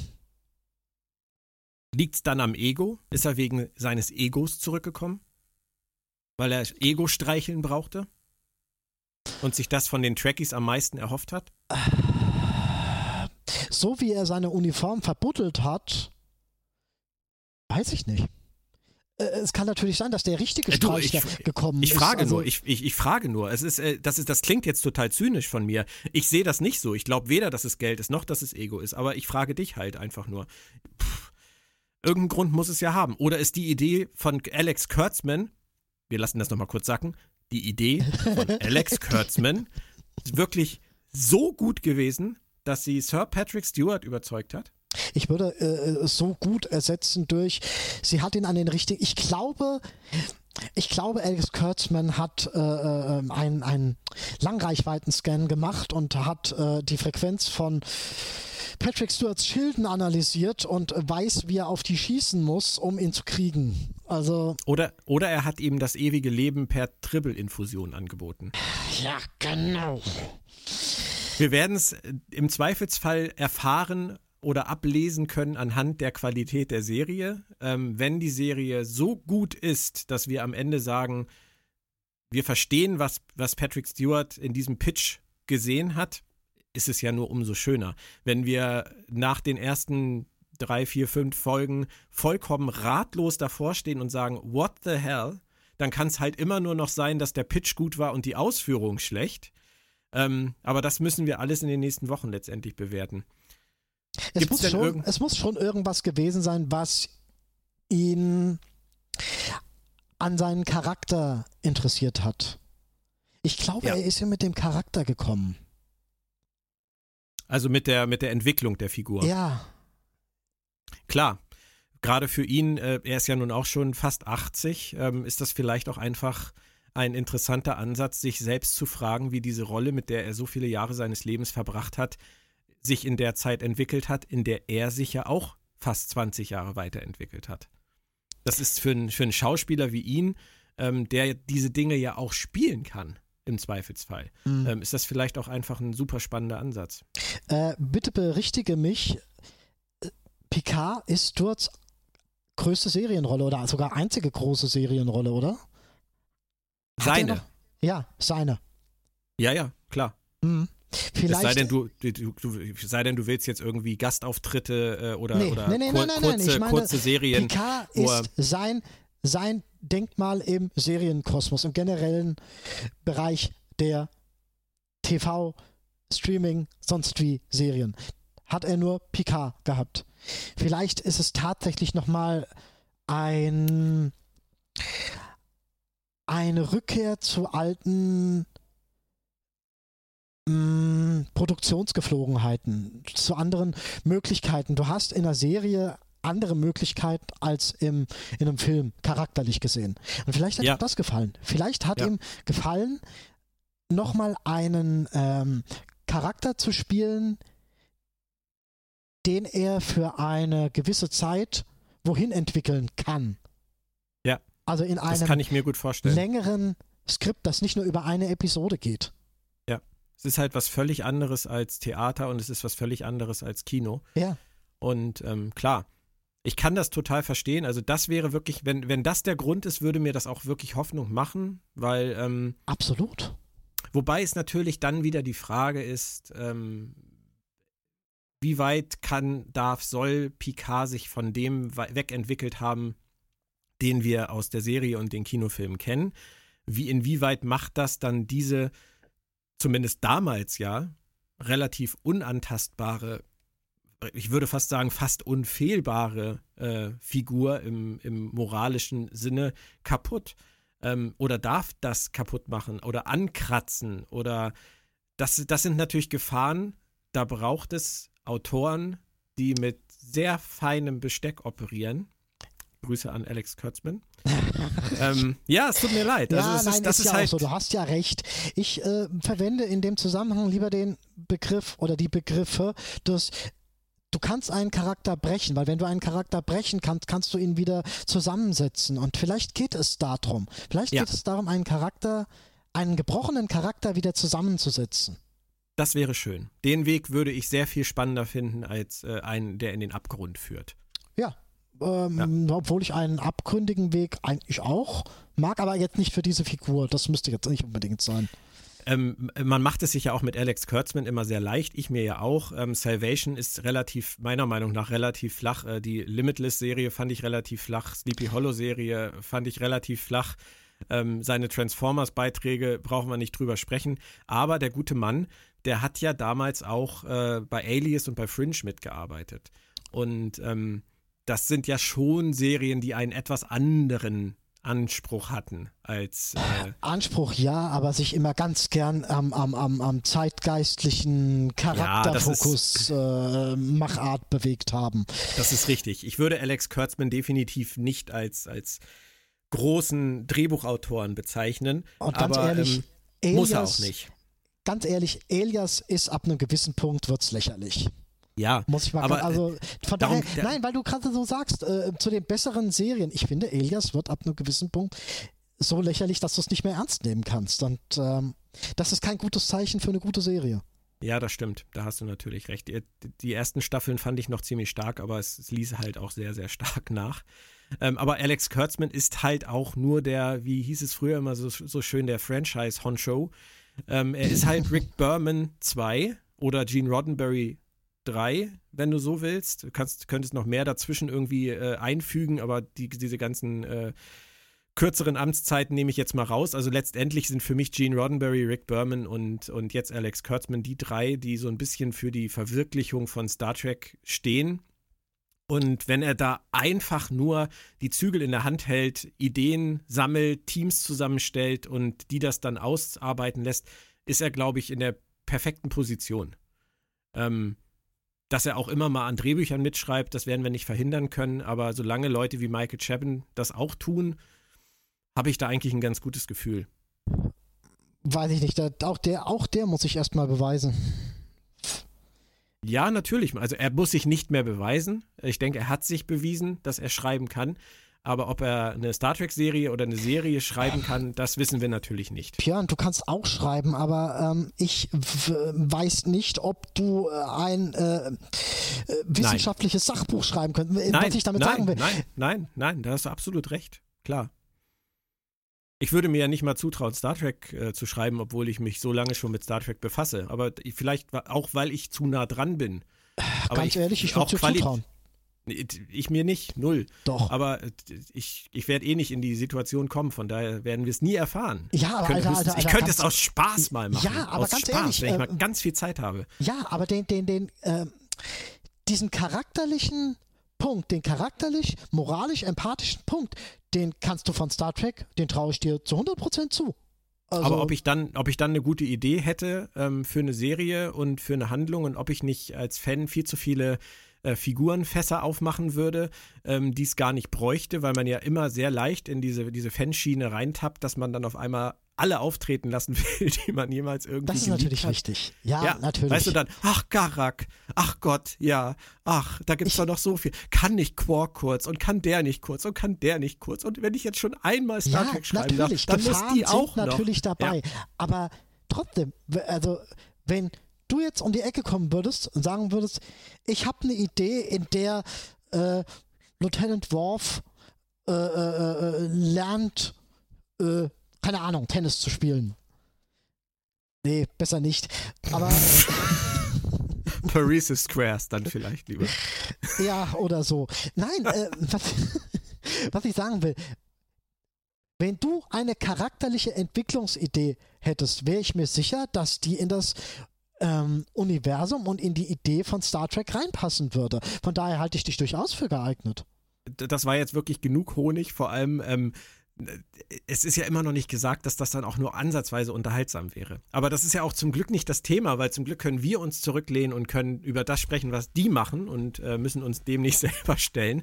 Liegt es dann am Ego? Ist er wegen seines Egos zurückgekommen? Weil er Ego streicheln brauchte? Und sich das von den Trekkies am meisten erhofft hat? So wie er seine Uniform verbuddelt hat, Weiß ich nicht. Äh, es kann natürlich sein, dass der richtige äh, Streich du, ich, gekommen ich frage ist. Nur, also, ich, ich, ich frage nur. Es ist, äh, das, ist, das klingt jetzt total zynisch von mir. Ich sehe das nicht so. Ich glaube weder, dass es Geld ist, noch dass es Ego ist. Aber ich frage dich halt einfach nur. Pff, irgendeinen Grund muss es ja haben. Oder ist die Idee von Alex Kurtzman, wir lassen das nochmal kurz sacken, die Idee von Alex Kurtzman wirklich so gut gewesen, dass sie Sir Patrick Stewart überzeugt hat? Ich würde äh, so gut ersetzen durch, sie hat ihn an den richtigen, ich glaube, ich glaube, Alex Kurtzman hat äh, äh, einen, einen Langreichweiten-Scan gemacht und hat äh, die Frequenz von Patrick Stewarts Schilden analysiert und weiß, wie er auf die schießen muss, um ihn zu kriegen. Also oder, oder er hat ihm das ewige Leben per Tribble-Infusion angeboten. Ja, genau. Wir werden es im Zweifelsfall erfahren, oder ablesen können anhand der Qualität der Serie. Ähm, wenn die Serie so gut ist, dass wir am Ende sagen, wir verstehen, was, was Patrick Stewart in diesem Pitch gesehen hat, ist es ja nur umso schöner. Wenn wir nach den ersten drei, vier, fünf Folgen vollkommen ratlos davor stehen und sagen, what the hell, dann kann es halt immer nur noch sein, dass der Pitch gut war und die Ausführung schlecht. Ähm, aber das müssen wir alles in den nächsten Wochen letztendlich bewerten. Es muss, schon, es muss schon irgendwas gewesen sein, was ihn an seinen Charakter interessiert hat. Ich glaube, ja. er ist ja mit dem Charakter gekommen. Also mit der, mit der Entwicklung der Figur. Ja. Klar. Gerade für ihn, äh, er ist ja nun auch schon fast 80, ähm, ist das vielleicht auch einfach ein interessanter Ansatz, sich selbst zu fragen, wie diese Rolle, mit der er so viele Jahre seines Lebens verbracht hat, sich in der Zeit entwickelt hat, in der er sich ja auch fast 20 Jahre weiterentwickelt hat. Das ist für, ein, für einen Schauspieler wie ihn, ähm, der diese Dinge ja auch spielen kann, im Zweifelsfall, mhm. ähm, ist das vielleicht auch einfach ein super spannender Ansatz. Äh, bitte berichtige mich, Picard ist Sturz größte Serienrolle oder sogar einzige große Serienrolle, oder? Hat seine. Ja, seine. Ja, ja, klar. Mhm. Vielleicht, es sei denn, du, du, du, sei denn, du willst jetzt irgendwie Gastauftritte äh, oder, nee, oder nee, nee, kur kurze, ich meine, kurze Serien. Picard ist sein, sein Denkmal im Serienkosmos, im generellen Bereich der TV, Streaming, sonst wie Serien. Hat er nur Picard gehabt. Vielleicht ist es tatsächlich nochmal ein eine Rückkehr zu alten mh, Produktionsgeflogenheiten, zu anderen Möglichkeiten. Du hast in der Serie andere Möglichkeiten als im, in einem Film, charakterlich gesehen. Und vielleicht hat ja. ihm das gefallen. Vielleicht hat ja. ihm gefallen, nochmal einen ähm, Charakter zu spielen, den er für eine gewisse Zeit wohin entwickeln kann. Ja. Also in einem längeren Skript, das nicht nur über eine Episode geht. Es ist halt was völlig anderes als Theater und es ist was völlig anderes als Kino. Ja. Und ähm, klar, ich kann das total verstehen. Also das wäre wirklich, wenn, wenn das der Grund ist, würde mir das auch wirklich Hoffnung machen, weil ähm, Absolut. Wobei es natürlich dann wieder die Frage ist, ähm, wie weit kann, darf, soll Picard sich von dem wegentwickelt haben, den wir aus der Serie und den Kinofilmen kennen? Wie, inwieweit macht das dann diese zumindest damals ja, relativ unantastbare ich würde fast sagen, fast unfehlbare äh, Figur im, im moralischen Sinne kaputt. Ähm, oder darf das kaputt machen oder ankratzen oder das, das sind natürlich Gefahren, da braucht es Autoren, die mit sehr feinem Besteck operieren. Grüße an Alex Kurtzman. ähm, ja, es tut mir leid. Also ja, nein, ist, das ist, ist ja halt so. Du hast ja recht. Ich äh, verwende in dem Zusammenhang lieber den Begriff oder die Begriffe des du kannst einen Charakter brechen, weil wenn du einen Charakter brechen kannst, kannst du ihn wieder zusammensetzen. Und vielleicht geht es darum. Vielleicht ja. geht es darum, einen Charakter, einen gebrochenen Charakter wieder zusammenzusetzen. Das wäre schön. Den Weg würde ich sehr viel spannender finden als äh, einen, der in den Abgrund führt. Ja. Ähm, ja. Obwohl ich einen abgründigen Weg eigentlich auch mag, aber jetzt nicht für diese Figur. Das müsste jetzt nicht unbedingt sein. Ähm, man macht es sich ja auch mit Alex Kurtzman immer sehr leicht, ich mir ja auch. Ähm, Salvation ist relativ, meiner Meinung nach, relativ flach. Äh, die Limitless-Serie fand ich relativ flach. Sleepy Hollow-Serie fand ich relativ flach. Ähm, seine Transformers-Beiträge brauchen wir nicht drüber sprechen. Aber der gute Mann, der hat ja damals auch äh, bei Alias und bei Fringe mitgearbeitet. Und ähm, das sind ja schon Serien, die einen etwas anderen Anspruch hatten als äh Anspruch ja, aber sich immer ganz gern am, am, am, am zeitgeistlichen Charakterfokus ja, äh, Machart bewegt haben. Das ist richtig. Ich würde Alex Kurtzman definitiv nicht als, als großen Drehbuchautoren bezeichnen. Und ganz aber, ehrlich, ähm, Elias, muss er auch nicht. Ganz ehrlich, Elias ist ab einem gewissen Punkt wird's lächerlich. Ja, muss ich mal aber, also von darum, daher, nein, weil du gerade so sagst, äh, zu den besseren Serien, ich finde, Elias wird ab einem gewissen Punkt so lächerlich, dass du es nicht mehr ernst nehmen kannst. Und ähm, das ist kein gutes Zeichen für eine gute Serie. Ja, das stimmt. Da hast du natürlich recht. Die, die ersten Staffeln fand ich noch ziemlich stark, aber es, es ließ halt auch sehr, sehr stark nach. Ähm, aber Alex Kurtzman ist halt auch nur der, wie hieß es früher immer so, so schön, der Franchise-Honcho. Ähm, er ist halt Rick Berman 2 oder Gene Roddenberry drei, wenn du so willst. Du kannst, könntest noch mehr dazwischen irgendwie äh, einfügen, aber die, diese ganzen äh, kürzeren Amtszeiten nehme ich jetzt mal raus. Also letztendlich sind für mich Gene Roddenberry, Rick Berman und, und jetzt Alex Kurtzman die drei, die so ein bisschen für die Verwirklichung von Star Trek stehen. Und wenn er da einfach nur die Zügel in der Hand hält, Ideen sammelt, Teams zusammenstellt und die das dann ausarbeiten lässt, ist er, glaube ich, in der perfekten Position. Ähm, dass er auch immer mal an Drehbüchern mitschreibt, das werden wir nicht verhindern können, aber solange Leute wie Michael Chabon das auch tun, habe ich da eigentlich ein ganz gutes Gefühl. Weiß ich nicht, auch der, auch der muss sich erstmal beweisen. Ja, natürlich. Also er muss sich nicht mehr beweisen. Ich denke, er hat sich bewiesen, dass er schreiben kann. Aber ob er eine Star Trek-Serie oder eine Serie schreiben kann, das wissen wir natürlich nicht. Björn, du kannst auch schreiben, aber ähm, ich weiß nicht, ob du äh, ein äh, äh, wissenschaftliches nein. Sachbuch schreiben könntest. Nein, was ich damit nein, sagen will. Nein, nein, nein, da hast du absolut recht. Klar. Ich würde mir ja nicht mal zutrauen, Star Trek äh, zu schreiben, obwohl ich mich so lange schon mit Star Trek befasse. Aber vielleicht auch, weil ich zu nah dran bin. Aber Ganz ich, ehrlich, ich würde dir zutrauen. Ich mir nicht, null. Doch. Aber äh, ich, ich werde eh nicht in die Situation kommen, von daher werden wir es nie erfahren. Ja, aber Alter, Alter, Alter, Ich könnte es aus Spaß mal machen. Ja, aber aus ganz Spaß, ehrlich. Wenn ich mal äh, ganz viel Zeit habe. Ja, aber den, den, den, äh, diesen charakterlichen Punkt, den charakterlich, moralisch, empathischen Punkt, den kannst du von Star Trek, den traue ich dir zu 100% zu. Also, aber ob ich dann, ob ich dann eine gute Idee hätte ähm, für eine Serie und für eine Handlung und ob ich nicht als Fan viel zu viele äh, Figurenfässer aufmachen würde, ähm, die es gar nicht bräuchte, weil man ja immer sehr leicht in diese, diese Fanschiene reintappt, dass man dann auf einmal alle auftreten lassen will, die man jemals irgendwie. Das ist natürlich hat. richtig. Ja, ja, natürlich. Weißt du dann, ach Garak, ach Gott, ja, ach, da gibt es doch noch so viel. Kann nicht Quark kurz und kann der nicht kurz und kann der nicht kurz. Und wenn ich jetzt schon einmal Star ja, Trek schreiben natürlich. darf, dann Gefahren muss die auch sind natürlich noch. dabei. Ja. Aber trotzdem, also wenn du jetzt um die Ecke kommen würdest und sagen würdest, ich habe eine Idee, in der äh, Lieutenant Worf äh, äh, äh lernt, äh, keine Ahnung, Tennis zu spielen. Nee, besser nicht. Aber. Paris Squares dann vielleicht lieber. Ja, oder so. Nein, äh, was, was ich sagen will, wenn du eine charakterliche Entwicklungsidee hättest, wäre ich mir sicher, dass die in das ähm, Universum und in die Idee von Star Trek reinpassen würde. Von daher halte ich dich durchaus für geeignet. Das war jetzt wirklich genug Honig, vor allem. Ähm, es ist ja immer noch nicht gesagt, dass das dann auch nur ansatzweise unterhaltsam wäre. Aber das ist ja auch zum Glück nicht das Thema, weil zum Glück können wir uns zurücklehnen und können über das sprechen, was die machen und äh, müssen uns dem nicht selber stellen.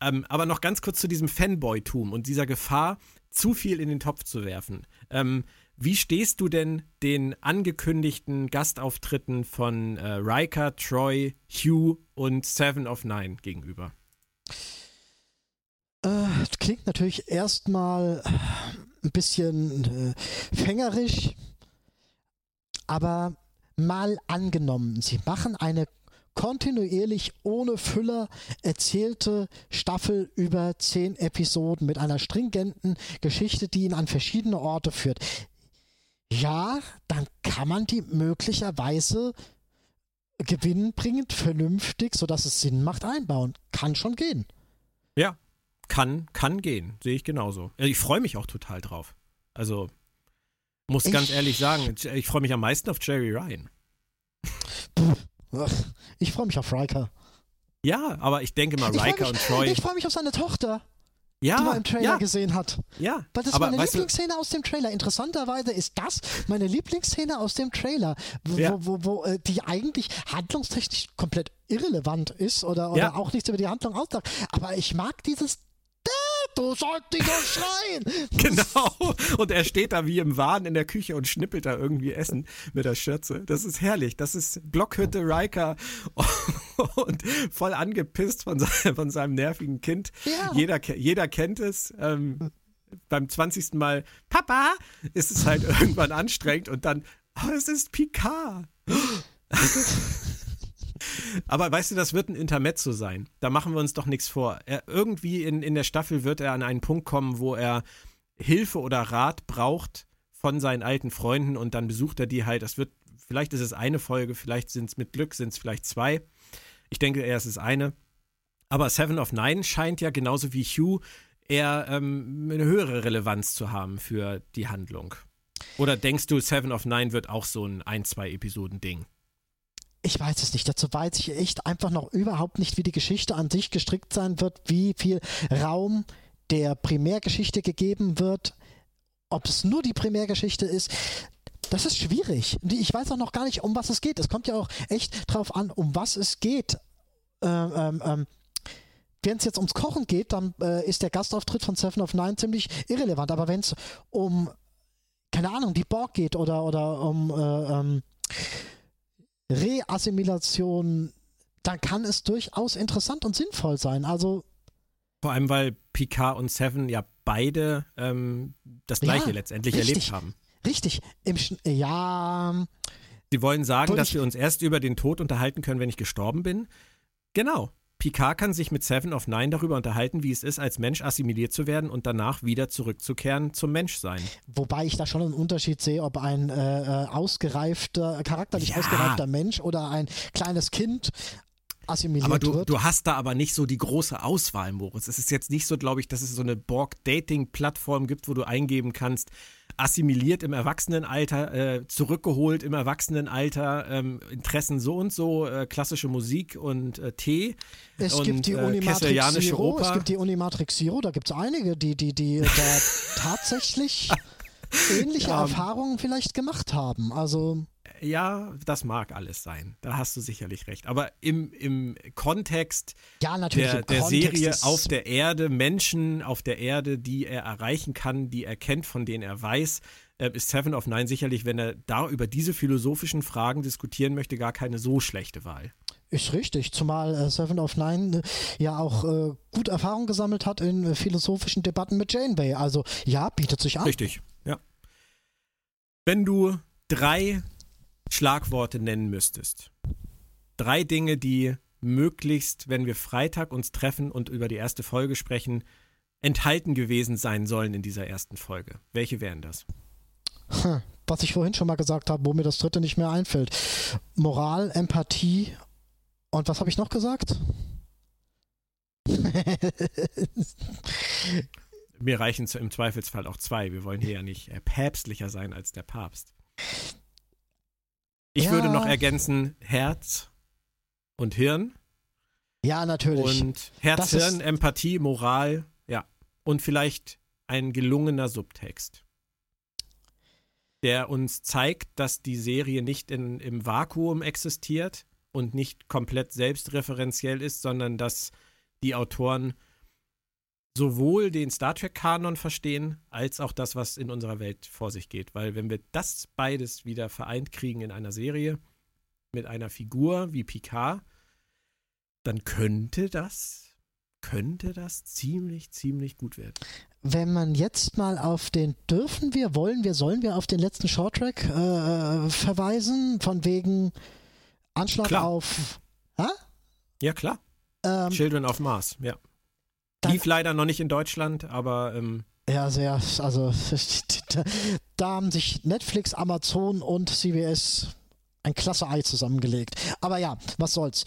Ähm, aber noch ganz kurz zu diesem Fanboy-Tum und dieser Gefahr, zu viel in den Topf zu werfen. Ähm, wie stehst du denn den angekündigten Gastauftritten von äh, Riker, Troy, Hugh und Seven of Nine gegenüber? Äh, klingt natürlich erstmal ein bisschen äh, fängerisch, aber mal angenommen, sie machen eine kontinuierlich ohne Füller erzählte Staffel über zehn Episoden mit einer stringenten Geschichte, die ihn an verschiedene Orte führt. Ja, dann kann man die möglicherweise gewinnbringend, vernünftig, sodass es Sinn macht, einbauen. Kann schon gehen. Ja, kann, kann gehen, sehe ich genauso. Ich freue mich auch total drauf. Also, muss ich, ganz ehrlich sagen, ich freue mich am meisten auf Jerry Ryan. Ich freue mich auf Riker. Ja, aber ich denke mal, Riker mich, und Troy. Ich freue mich auf seine Tochter. Ja, die man im Trailer ja. gesehen hat. Ja. Weil das ist meine Lieblingsszene aus dem Trailer. Interessanterweise ist das meine Lieblingsszene aus dem Trailer, wo, ja. wo, wo, wo äh, die eigentlich handlungstechnisch komplett irrelevant ist oder, oder ja. auch nichts über die Handlung aussagt. Aber ich mag dieses du sollst nicht so schreien. genau. Und er steht da wie im Wahn in der Küche und schnippelt da irgendwie Essen mit der Schürze. Das ist herrlich. Das ist Blockhütte Riker und voll angepisst von, seinem, von seinem nervigen Kind. Ja. Jeder, jeder kennt es. Ähm, beim 20. Mal, Papa, ist es halt irgendwann anstrengend und dann, oh, es ist Picard. Aber weißt du, das wird ein Intermezzo sein. Da machen wir uns doch nichts vor. Er, irgendwie in, in der Staffel wird er an einen Punkt kommen, wo er Hilfe oder Rat braucht von seinen alten Freunden und dann besucht er die halt. Das wird, vielleicht ist es eine Folge, vielleicht sind es mit Glück, sind es vielleicht zwei. Ich denke eher, es ist eine. Aber Seven of Nine scheint ja genauso wie Hugh eher ähm, eine höhere Relevanz zu haben für die Handlung. Oder denkst du, Seven of Nine wird auch so ein ein, zwei Episoden-Ding? Ich weiß es nicht. Dazu weiß ich echt einfach noch überhaupt nicht, wie die Geschichte an sich gestrickt sein wird, wie viel Raum der Primärgeschichte gegeben wird, ob es nur die Primärgeschichte ist. Das ist schwierig. Ich weiß auch noch gar nicht, um was es geht. Es kommt ja auch echt drauf an, um was es geht. Ähm, ähm, ähm wenn es jetzt ums Kochen geht, dann äh, ist der Gastauftritt von Seven of Nine ziemlich irrelevant. Aber wenn es um, keine Ahnung, die Borg geht oder, oder um äh, ähm, Reassimilation, dann kann es durchaus interessant und sinnvoll sein. Also vor allem, weil Picard und Seven ja beide ähm, das Gleiche ja, letztendlich richtig, erlebt haben. Richtig. Im Sch ja. Sie wollen sagen, dass wir uns erst über den Tod unterhalten können, wenn ich gestorben bin. Genau. Picard kann sich mit Seven of Nine darüber unterhalten, wie es ist, als Mensch assimiliert zu werden und danach wieder zurückzukehren zum Menschsein. Wobei ich da schon einen Unterschied sehe, ob ein äh, äh ausgereifter, charakterlich ja. ausgereifter Mensch oder ein kleines Kind assimiliert aber du, wird. du hast da aber nicht so die große Auswahl, Moritz. Es ist jetzt nicht so, glaube ich, dass es so eine Borg-Dating-Plattform gibt, wo du eingeben kannst, assimiliert im Erwachsenenalter, äh, zurückgeholt im Erwachsenenalter, ähm, Interessen so und so, äh, klassische Musik und äh, Tee. Es und, gibt die äh, Unimatrix Zero, Oper. es gibt die Unimatrix Zero, da gibt es einige, die, die, die da tatsächlich ähnliche ja. Erfahrungen vielleicht gemacht haben. Also ja, das mag alles sein. Da hast du sicherlich recht. Aber im, im Kontext ja, der, der Kontext Serie auf der Erde, Menschen auf der Erde, die er erreichen kann, die er kennt, von denen er weiß, äh, ist Seven of Nine sicherlich, wenn er da über diese philosophischen Fragen diskutieren möchte, gar keine so schlechte Wahl. Ist richtig, zumal äh, Seven of Nine äh, ja auch äh, gut Erfahrung gesammelt hat in äh, philosophischen Debatten mit Janeway. Also ja, bietet sich an. Richtig, ja. Wenn du drei Schlagworte nennen müsstest. Drei Dinge, die möglichst, wenn wir Freitag uns treffen und über die erste Folge sprechen, enthalten gewesen sein sollen in dieser ersten Folge. Welche wären das? Hm, was ich vorhin schon mal gesagt habe, wo mir das dritte nicht mehr einfällt. Moral, Empathie und was habe ich noch gesagt? mir reichen im Zweifelsfall auch zwei. Wir wollen hier ja nicht äh, päpstlicher sein als der Papst. Ich Ja. würde noch ergänzen Herz und Hirn. Ja, natürlich. Und Herz, Das Hirn, Empathie, Moral, ja. Und vielleicht ein gelungener Subtext, der uns zeigt, dass die Serie nicht in, im Vakuum existiert und nicht komplett selbstreferenziell ist, sondern dass die Autoren sowohl den Star Trek-Kanon verstehen, als auch das, was in unserer Welt vor sich geht. Weil wenn wir das beides wieder vereint kriegen in einer Serie mit einer Figur wie Picard, dann könnte das, könnte das ziemlich, ziemlich gut werden. Wenn man jetzt mal auf den, dürfen wir, wollen wir, sollen wir auf den letzten Shorttrack äh, verweisen, von wegen Anschlag Klar. auf. Ja, klar. Ähm, Children of Mars, ja. Dann- Lief leider noch nicht in Deutschland, aber ähm, ja, sehr, also da, da haben sich Netflix, Amazon und CBS ein klasse Ei zusammengelegt. Aber ja, was soll's.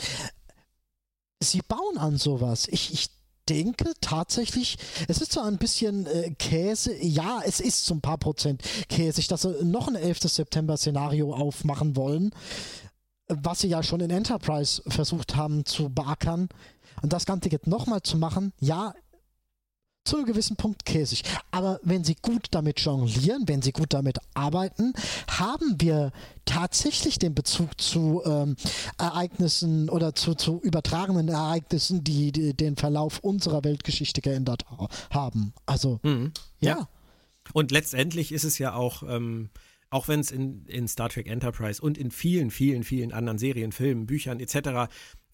Sie bauen an sowas. Ich, ich denke tatsächlich, es ist zwar ein bisschen äh, Käse, ja, es ist so ein paar Prozent käsig, dass sie noch ein 11. September-Szenario aufmachen wollen, was sie ja schon in Enterprise versucht haben zu beackern. Und das Ganze jetzt nochmal zu machen, ja, zu einem gewissen Punkt käsig. Aber wenn sie gut damit jonglieren, wenn sie gut damit arbeiten, haben wir tatsächlich den Bezug zu ähm, Ereignissen oder zu, zu übertragenen Ereignissen, die, die den Verlauf unserer Weltgeschichte geändert ha haben. Also, mhm. ja. Ja. Und letztendlich ist es ja auch, ähm, auch wenn es in, in Star Trek Enterprise und in vielen, vielen, vielen anderen Serien, Filmen, Büchern etc.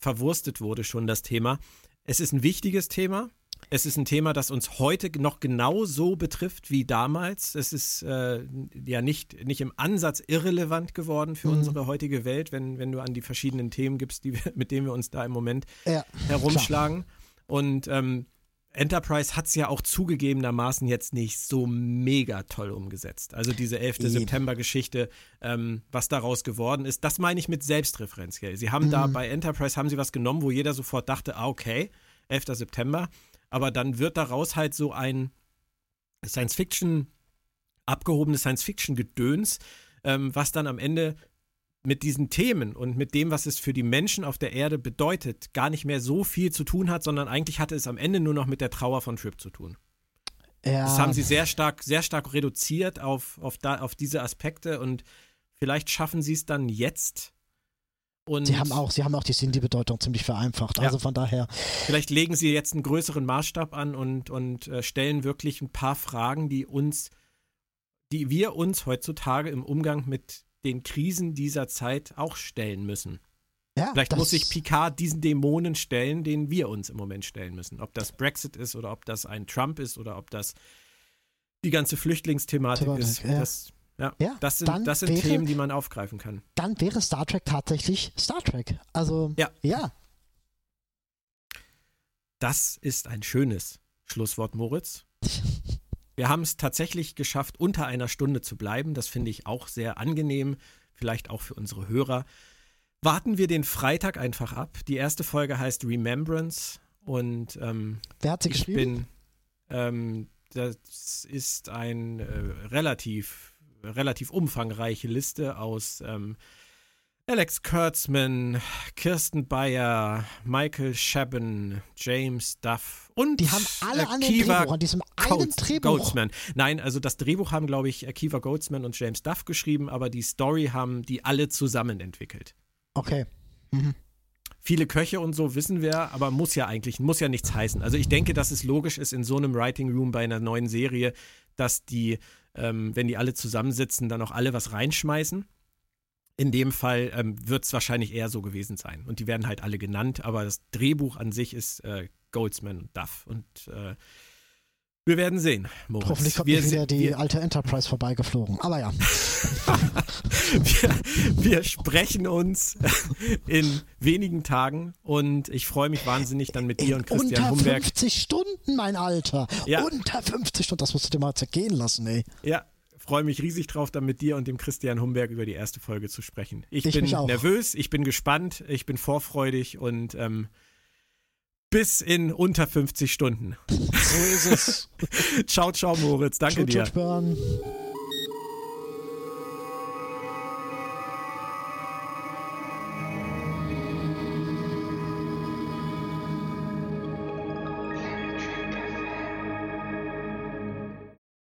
verwurstet wurde schon das Thema. Es ist ein wichtiges Thema. Es ist ein Thema, das uns heute noch genauso betrifft wie damals. Es ist äh, ja nicht, nicht im Ansatz irrelevant geworden für Mhm. unsere heutige Welt, wenn, wenn du an die verschiedenen Themen gibst, die wir, mit denen wir uns da im Moment ja. herumschlagen. Und ähm, Enterprise hat es ja auch zugegebenermaßen jetzt nicht so mega toll umgesetzt. Also diese 11. Eben. September-Geschichte, ähm, was daraus geworden ist, das meine ich mit selbstreferenziell. Sie haben da Mhm. bei Enterprise haben sie was genommen, wo jeder sofort dachte, ah, okay, 11. September. Aber dann wird daraus halt so ein Science-Fiction, abgehobenes Science-Fiction-Gedöns, ähm, was dann am Ende mit diesen Themen und mit dem, was es für die Menschen auf der Erde bedeutet, gar nicht mehr so viel zu tun hat, sondern eigentlich hatte es am Ende nur noch mit der Trauer von Trip zu tun. ja. Das haben sie sehr stark, sehr stark reduziert auf, auf, da, auf diese Aspekte und vielleicht schaffen sie es dann jetzt. Und Sie haben auch, sie haben auch die Sindhi-Bedeutung ziemlich vereinfacht. Ja. Also von daher, vielleicht legen sie jetzt einen größeren Maßstab an und, und äh, stellen wirklich ein paar Fragen, die uns, die wir uns heutzutage im Umgang mit den Krisen dieser Zeit auch stellen müssen. ja, Vielleicht muss sich Picard diesen Dämonen stellen, den wir uns im Moment stellen müssen. Ob das Brexit ist oder ob das ein Trump ist oder ob das die ganze Flüchtlingsthematik Thematik, ist. ja. Das, ja, Ja, das sind, das sind wäre- Themen, die man aufgreifen kann. dann wäre Star Trek tatsächlich Star Trek. Also, Ja. ja. Das ist ein schönes Schlusswort, Moritz. Wir haben es tatsächlich geschafft, unter einer Stunde zu bleiben. Das finde ich auch sehr angenehm, vielleicht auch für unsere Hörer. Warten wir den Freitag einfach ab. Die erste Folge heißt Remembrance und ähm, Wer hat sie ich geschrieben? bin, ähm, das ist ein äh, relativ, relativ umfangreiche Liste aus ähm, Alex Kurtzman, Kirsten Bayer, Michael Chabon, James Duff und Die haben alle an dem Akiva Drehbuch, an diesem einen Drehbuch. Goldsman. Nein, also das Drehbuch haben, glaube ich, Akiva Goldsman und James Duff geschrieben, aber die Story haben die alle zusammen entwickelt. Okay. Mhm. Viele Köche und so wissen wir, aber muss ja eigentlich, muss ja nichts heißen. Also ich denke, dass es logisch ist in so einem Writing Room bei einer neuen Serie, dass die, ähm, wenn die alle zusammensitzen, dann auch alle was reinschmeißen. In dem Fall ähm, wird es wahrscheinlich eher so gewesen sein. Und die werden halt alle genannt, aber das Drehbuch an sich ist äh, Goldsman und Duff. Und äh, wir werden sehen, Moritz. Hoffentlich kommt wir, nicht wieder die alte Enterprise vorbeigeflogen. Aber ja. wir, wir sprechen uns in wenigen Tagen und ich freue mich wahnsinnig dann mit dir und Christian Unter Humberg. 50 Stunden, mein Alter. Ja. Unter 50 Stunden, das musst du dir mal zergehen lassen, ey. Ja, freue mich riesig drauf, dann mit dir und dem Christian Humberg über die erste Folge zu sprechen. Ich, Ich bin nervös, ich bin gespannt, ich bin vorfreudig und ähm, bis in unter 50 Stunden. So ist es. ciao, ciao, Moritz. Danke Tschut, dir. Björn.